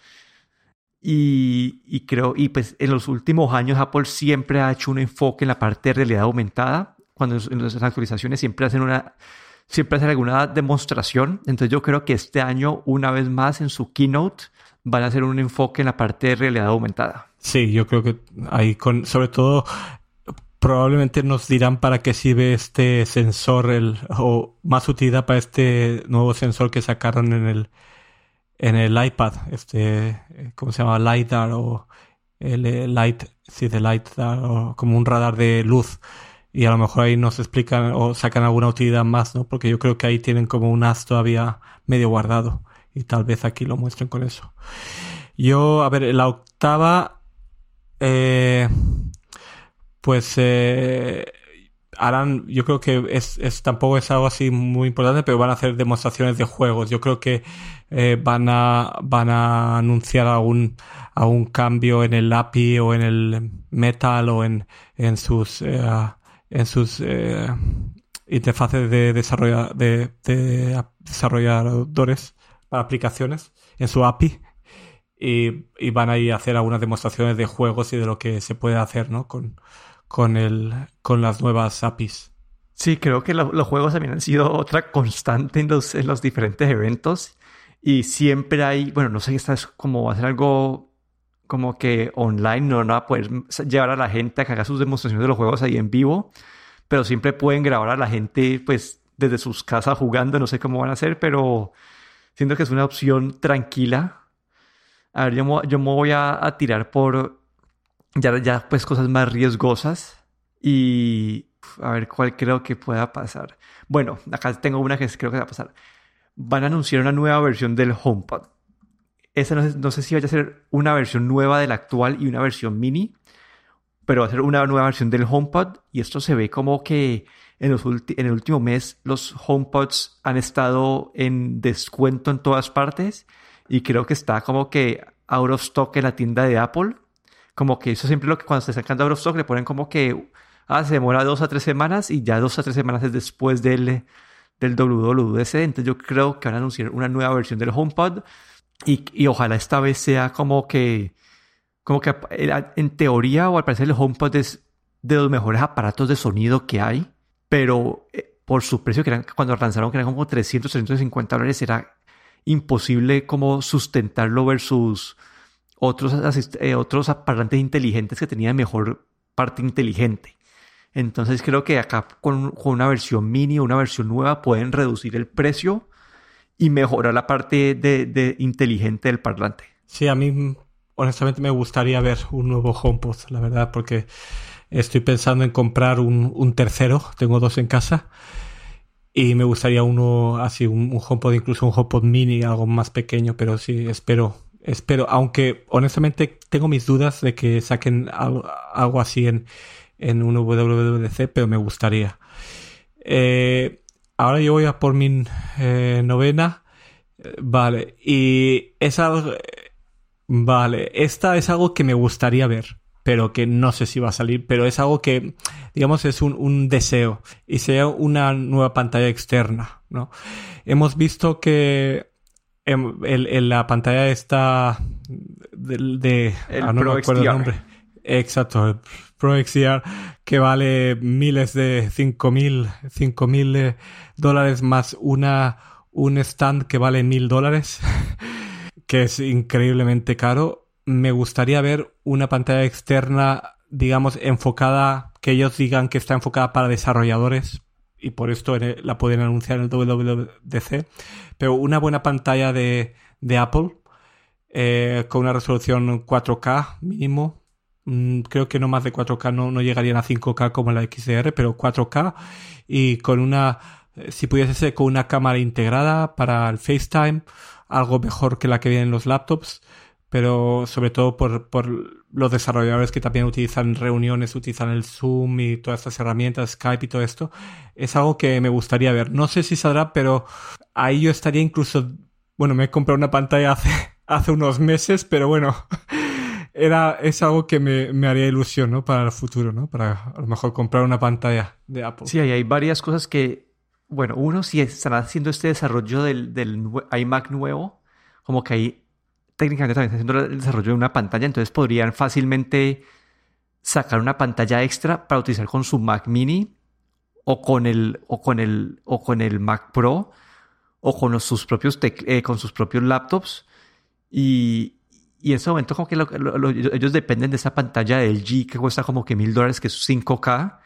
Y, y creo, y pues en los últimos años Apple siempre ha hecho un enfoque en la parte de realidad aumentada cuando en las actualizaciones siempre hacen una, siempre hacen alguna demostración. Entonces yo creo que este año, una vez más, en su keynote, van a hacer un enfoque en la parte de realidad aumentada. Sí, yo creo que ahí con, sobre todo, probablemente nos dirán para qué sirve este sensor, el, o más utilidad para este nuevo sensor que sacaron en el, en el iPad, este, ¿cómo se llama? LiDAR o el Light, sí, de LiDAR, o como un radar de luz y a lo mejor ahí nos explican o sacan alguna utilidad más, ¿no? Porque yo creo que ahí tienen como un as todavía medio guardado y tal vez aquí lo muestren con eso. Yo, a ver, la octava, eh, pues eh, harán, yo creo que es, tampoco es algo así muy importante, pero van a hacer demostraciones de juegos. Yo creo que eh, van a van a anunciar algún algún cambio en el API o en el Metal o en, en sus eh, en sus eh, interfaces de, de, desarrolladores para aplicaciones, en su API, y, van a ir a hacer algunas demostraciones de juegos y de lo que se puede hacer ¿no? con, con, el, con las nuevas APIs. Sí, creo que los juegos también han sido otra constante en los, en los diferentes eventos y siempre hay, bueno, no sé, esta es como va a ser algo como que online, no van a poder llevar a la gente a que haga sus demostraciones de los juegos ahí en vivo, pero siempre pueden grabar a la gente pues desde sus casas jugando, no sé cómo van a hacer, pero siento que es una opción tranquila. A ver, yo me, yo me voy a, tirar por ya, ya pues cosas más riesgosas y a ver cuál creo que pueda pasar. Bueno, acá tengo una que creo que va a pasar. Van a anunciar una nueva versión del HomePod. Esa no, sé si vaya a ser una versión nueva del actual y una versión mini, pero va a ser una nueva versión del HomePod y esto se ve como que en, los en el último mes los HomePods han estado en descuento en todas partes y creo que está como que out of stock en la tienda de Apple. Como que eso siempre lo que cuando se sacan de out of stock le ponen como que ah, se demora dos a tres semanas y ya dos a tres semanas es después del, del WWDC. Entonces yo creo que van a anunciar una nueva versión del HomePod y, y ojalá esta vez sea como que, como que en teoría o al parecer el HomePod es de los mejores aparatos de sonido que hay, pero eh, por su precio que eran, cuando lanzaron que eran como 300, 350 dólares, era imposible como sustentarlo versus otros, eh, otros aparatos inteligentes que tenían mejor parte inteligente. Entonces creo que acá con, una versión mini una versión nueva pueden reducir el precio y mejorar la parte de, inteligente del parlante. Sí, a mí honestamente me gustaría ver un nuevo HomePod, la verdad, porque estoy pensando en comprar un, tercero, tengo dos en casa, y me gustaría uno así, un, un, HomePod, incluso un HomePod mini, algo más pequeño, pero sí, espero, espero, aunque honestamente tengo mis dudas de que saquen algo así en, en un WWDC, pero me gustaría. Eh, ahora yo voy a por mi eh, novena. Vale, y es algo... Vale, esta es algo que me gustaría ver, pero que no sé si va a salir, pero es algo que, digamos, es un, deseo y sea una nueva pantalla externa, ¿no? Hemos visto que en, la pantalla está de... Ah, no me acuerdo el nombre. Exacto, Pro XDR que vale miles de 5.000 mil eh, dólares más una, un stand que vale mil dólares, que es increíblemente caro. Me gustaría ver una pantalla externa, digamos, enfocada, que ellos digan que está enfocada para desarrolladores, y por esto la pueden anunciar en el WWDC, pero una buena pantalla de, de Apple eh, con una resolución 4K mínimo, creo que no más de 4K, no, no llegarían a 5K como la XDR, pero 4K y con una, eh, si pudiese ser con una cámara integrada para el FaceTime, algo mejor que la que viene en los laptops, pero sobre todo por, por los desarrolladores que también utilizan reuniones, utilizan el Zoom y todas estas herramientas, Skype y todo esto, es algo que me gustaría ver. No sé si saldrá, pero ahí yo estaría incluso, bueno, me he comprado una pantalla hace, hace unos meses, pero bueno, era, es algo que me, me, haría ilusión, ¿no? Para el futuro, ¿no? Para a lo mejor comprar una pantalla de Apple. Sí, hay varias cosas que, bueno, uno, si están haciendo este desarrollo del, del iMac nuevo, como que ahí técnicamente también están haciendo el desarrollo de una pantalla, entonces podrían fácilmente sacar una pantalla extra para utilizar con su Mac Mini o con el, o con el, o con el Mac Pro o con sus propios, eh, con sus propios laptops y, y en ese momento como que ellos dependen de esa pantalla de LG que cuesta como que mil dólares, que es 5K.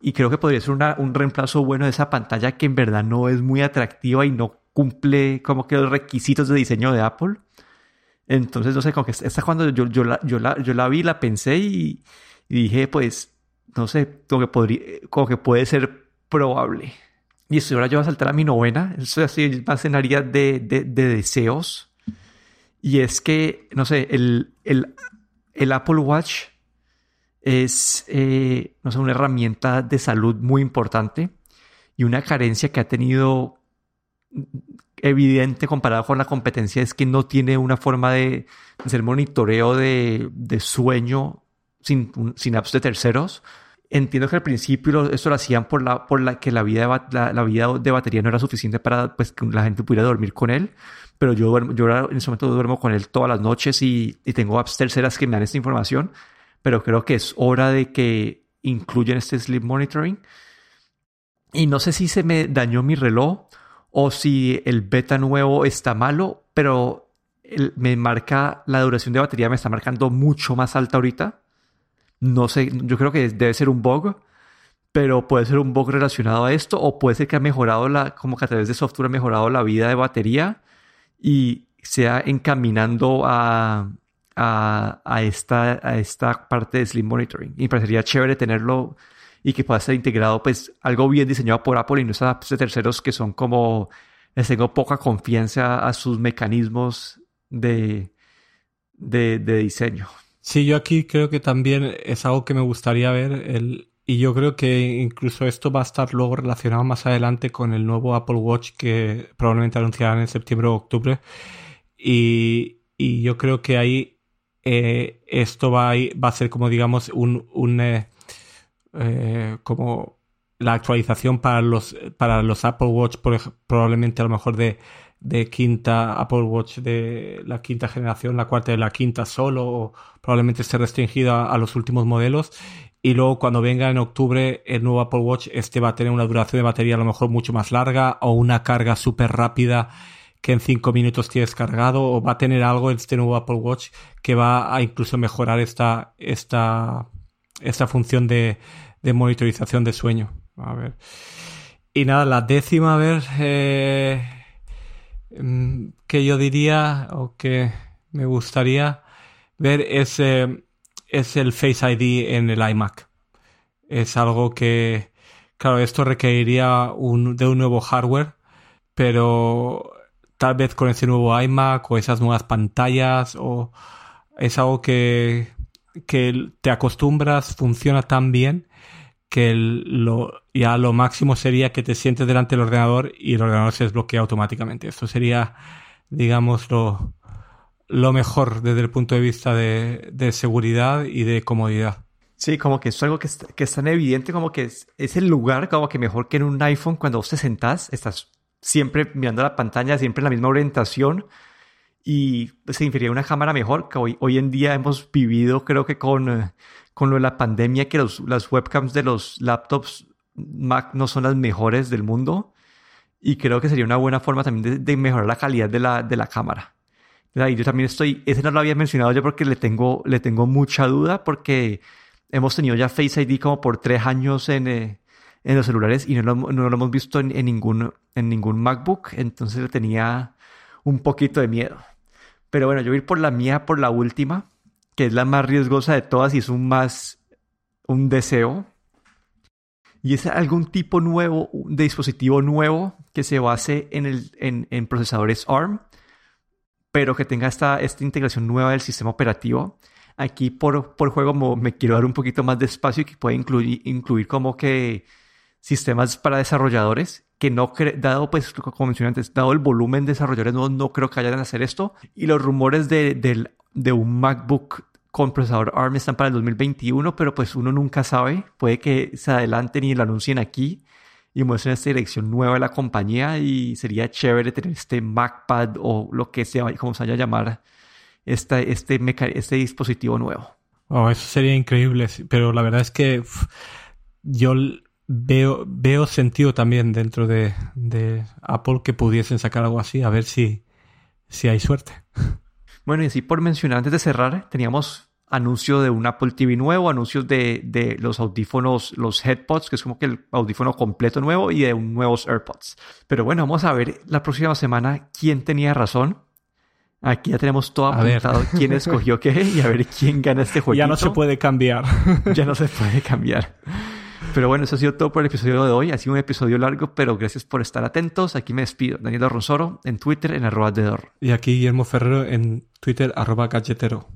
Y creo que podría ser un reemplazo bueno de esa pantalla que en verdad no es muy atractiva y no cumple como que los requisitos de diseño de Apple. Entonces, no sé, como que esta cuando yo, yo, la, yo, la, yo la vi, la pensé y, dije, pues, no sé, como que, podría, como que puede ser probable. Y esto ahora yo voy a saltar a mi novena. Eso así más en área de, de, de deseos. Y es que, no sé, el, el, Apple Watch es, eh, no sé, una herramienta de salud muy importante y una carencia que ha tenido evidente comparado con la competencia es que no tiene una forma de hacer monitoreo de, sueño sin, sin apps de terceros. Entiendo que al principio esto lo hacían por la, por la que la vida, de, la, vida de batería no era suficiente para pues, que la gente pudiera dormir con él pero yo, duermo, yo en ese momento duermo con él todas las noches y, y tengo apps terceras que me dan esta información, pero creo que es hora de que incluyan este sleep monitoring. Y no sé si se me dañó mi reloj o si el beta nuevo está malo, pero me marca la duración de batería, me está marcando mucho más alta ahorita. No sé, yo creo que debe ser un bug, pero puede ser un bug relacionado a esto o puede ser que ha mejorado la, como que a través de software ha mejorado la vida de batería y sea encaminando a, a, esta, a esta parte de Slim Monitoring. Y me parecería chévere tenerlo y que pueda ser integrado, pues algo bien diseñado por Apple y no esas de terceros que son como, les tengo poca confianza a sus mecanismos de, de, diseño. Sí, yo aquí creo que también es algo que me gustaría ver el, y yo creo que incluso esto va a estar luego relacionado más adelante con el nuevo Apple Watch que probablemente anunciarán en septiembre o octubre. Y, y yo creo que ahí eh, esto va a, va a ser como digamos un, un eh, eh, como la actualización para los para los Apple Watch por, probablemente a lo mejor de, de quinta Apple Watch de la quinta generación, la cuarta de la quinta solo, o probablemente esté restringida a, los últimos modelos. Y luego cuando venga en octubre el nuevo Apple Watch, este va a tener una duración de batería a lo mejor mucho más larga o una carga súper rápida que en cinco minutos tienes cargado o va a tener algo este nuevo Apple Watch que va a incluso mejorar esta, esta, esta función de, de monitorización de sueño. A ver. Y nada, la décima, a ver, eh, mm, que yo diría o que me gustaría ver es, eh, es el Face ID en el iMac. Es algo que, claro, esto requeriría de un nuevo hardware, pero tal vez con ese nuevo iMac o esas nuevas pantallas o es algo que, que te acostumbras, funciona tan bien que lo, ya lo máximo sería que te sientes delante del ordenador y el ordenador se desbloquea automáticamente. Esto sería, digamos, lo, lo mejor desde el punto de vista de, de seguridad y de comodidad. Sí, como que es algo que, que es tan evidente como que es, es, el lugar como que mejor que en un iPhone cuando vos te sentás, estás siempre mirando la pantalla, siempre en la misma orientación y pues, se inferiría una cámara mejor, que hoy, hoy en día hemos vivido creo que con, con lo de la pandemia que los, las webcams de los laptops Mac no son las mejores del mundo y creo que sería una buena forma también de, mejorar la calidad de la, de la cámara. Y yo también estoy, ese no lo había mencionado yo porque le tengo, le tengo mucha duda porque hemos tenido ya Face ID como por tres años en, eh, en los celulares y no lo, no lo hemos visto en, ningún, en ningún MacBook, entonces le tenía un poquito de miedo. Pero bueno, yo voy a ir por la mía, por la última, que es la más riesgosa de todas y es un más un deseo. Y es algún tipo nuevo de dispositivo nuevo que se base en, el, en, en procesadores ARM, pero que tenga esta, esta integración nueva del sistema operativo. Aquí por, por juego me quiero dar un poquito más de espacio y que puede incluir, incluir como que sistemas para desarrolladores que no, dado pues, como mencioné antes, dado el volumen de desarrolladores no, no creo que vayan a hacer esto. Y los rumores de, de, un MacBook con procesador ARM están para el 2021, pero pues uno nunca sabe. Puede que se adelanten y lo anuncien aquí y muestren esta dirección nueva de la compañía y sería chévere tener este MacPad o lo que sea, como se vaya a llamar, este, este, este dispositivo nuevo. Oh, eso sería increíble, pero la verdad es que yo veo, veo sentido también dentro de, Apple que pudiesen sacar algo así, a ver si, si hay suerte. Bueno, y así por mencionar, antes de cerrar, teníamos anuncio de un Apple TV nuevo, anuncios de, los audífonos, los headpods, que es como que el audífono completo nuevo, y de nuevos AirPods. Pero bueno, vamos a ver la próxima semana quién tenía razón. Aquí ya tenemos todo apuntado quién escogió qué y a ver quién gana este juego. Ya no se puede cambiar. ya no se puede cambiar. Pero bueno, eso ha sido todo por el episodio de hoy. Ha sido un episodio largo, pero gracias por estar atentos. Aquí me despido. Daniel Ronsoro en Twitter en arroba Y aquí Guillermo Ferrero en Twitter arroba galletero.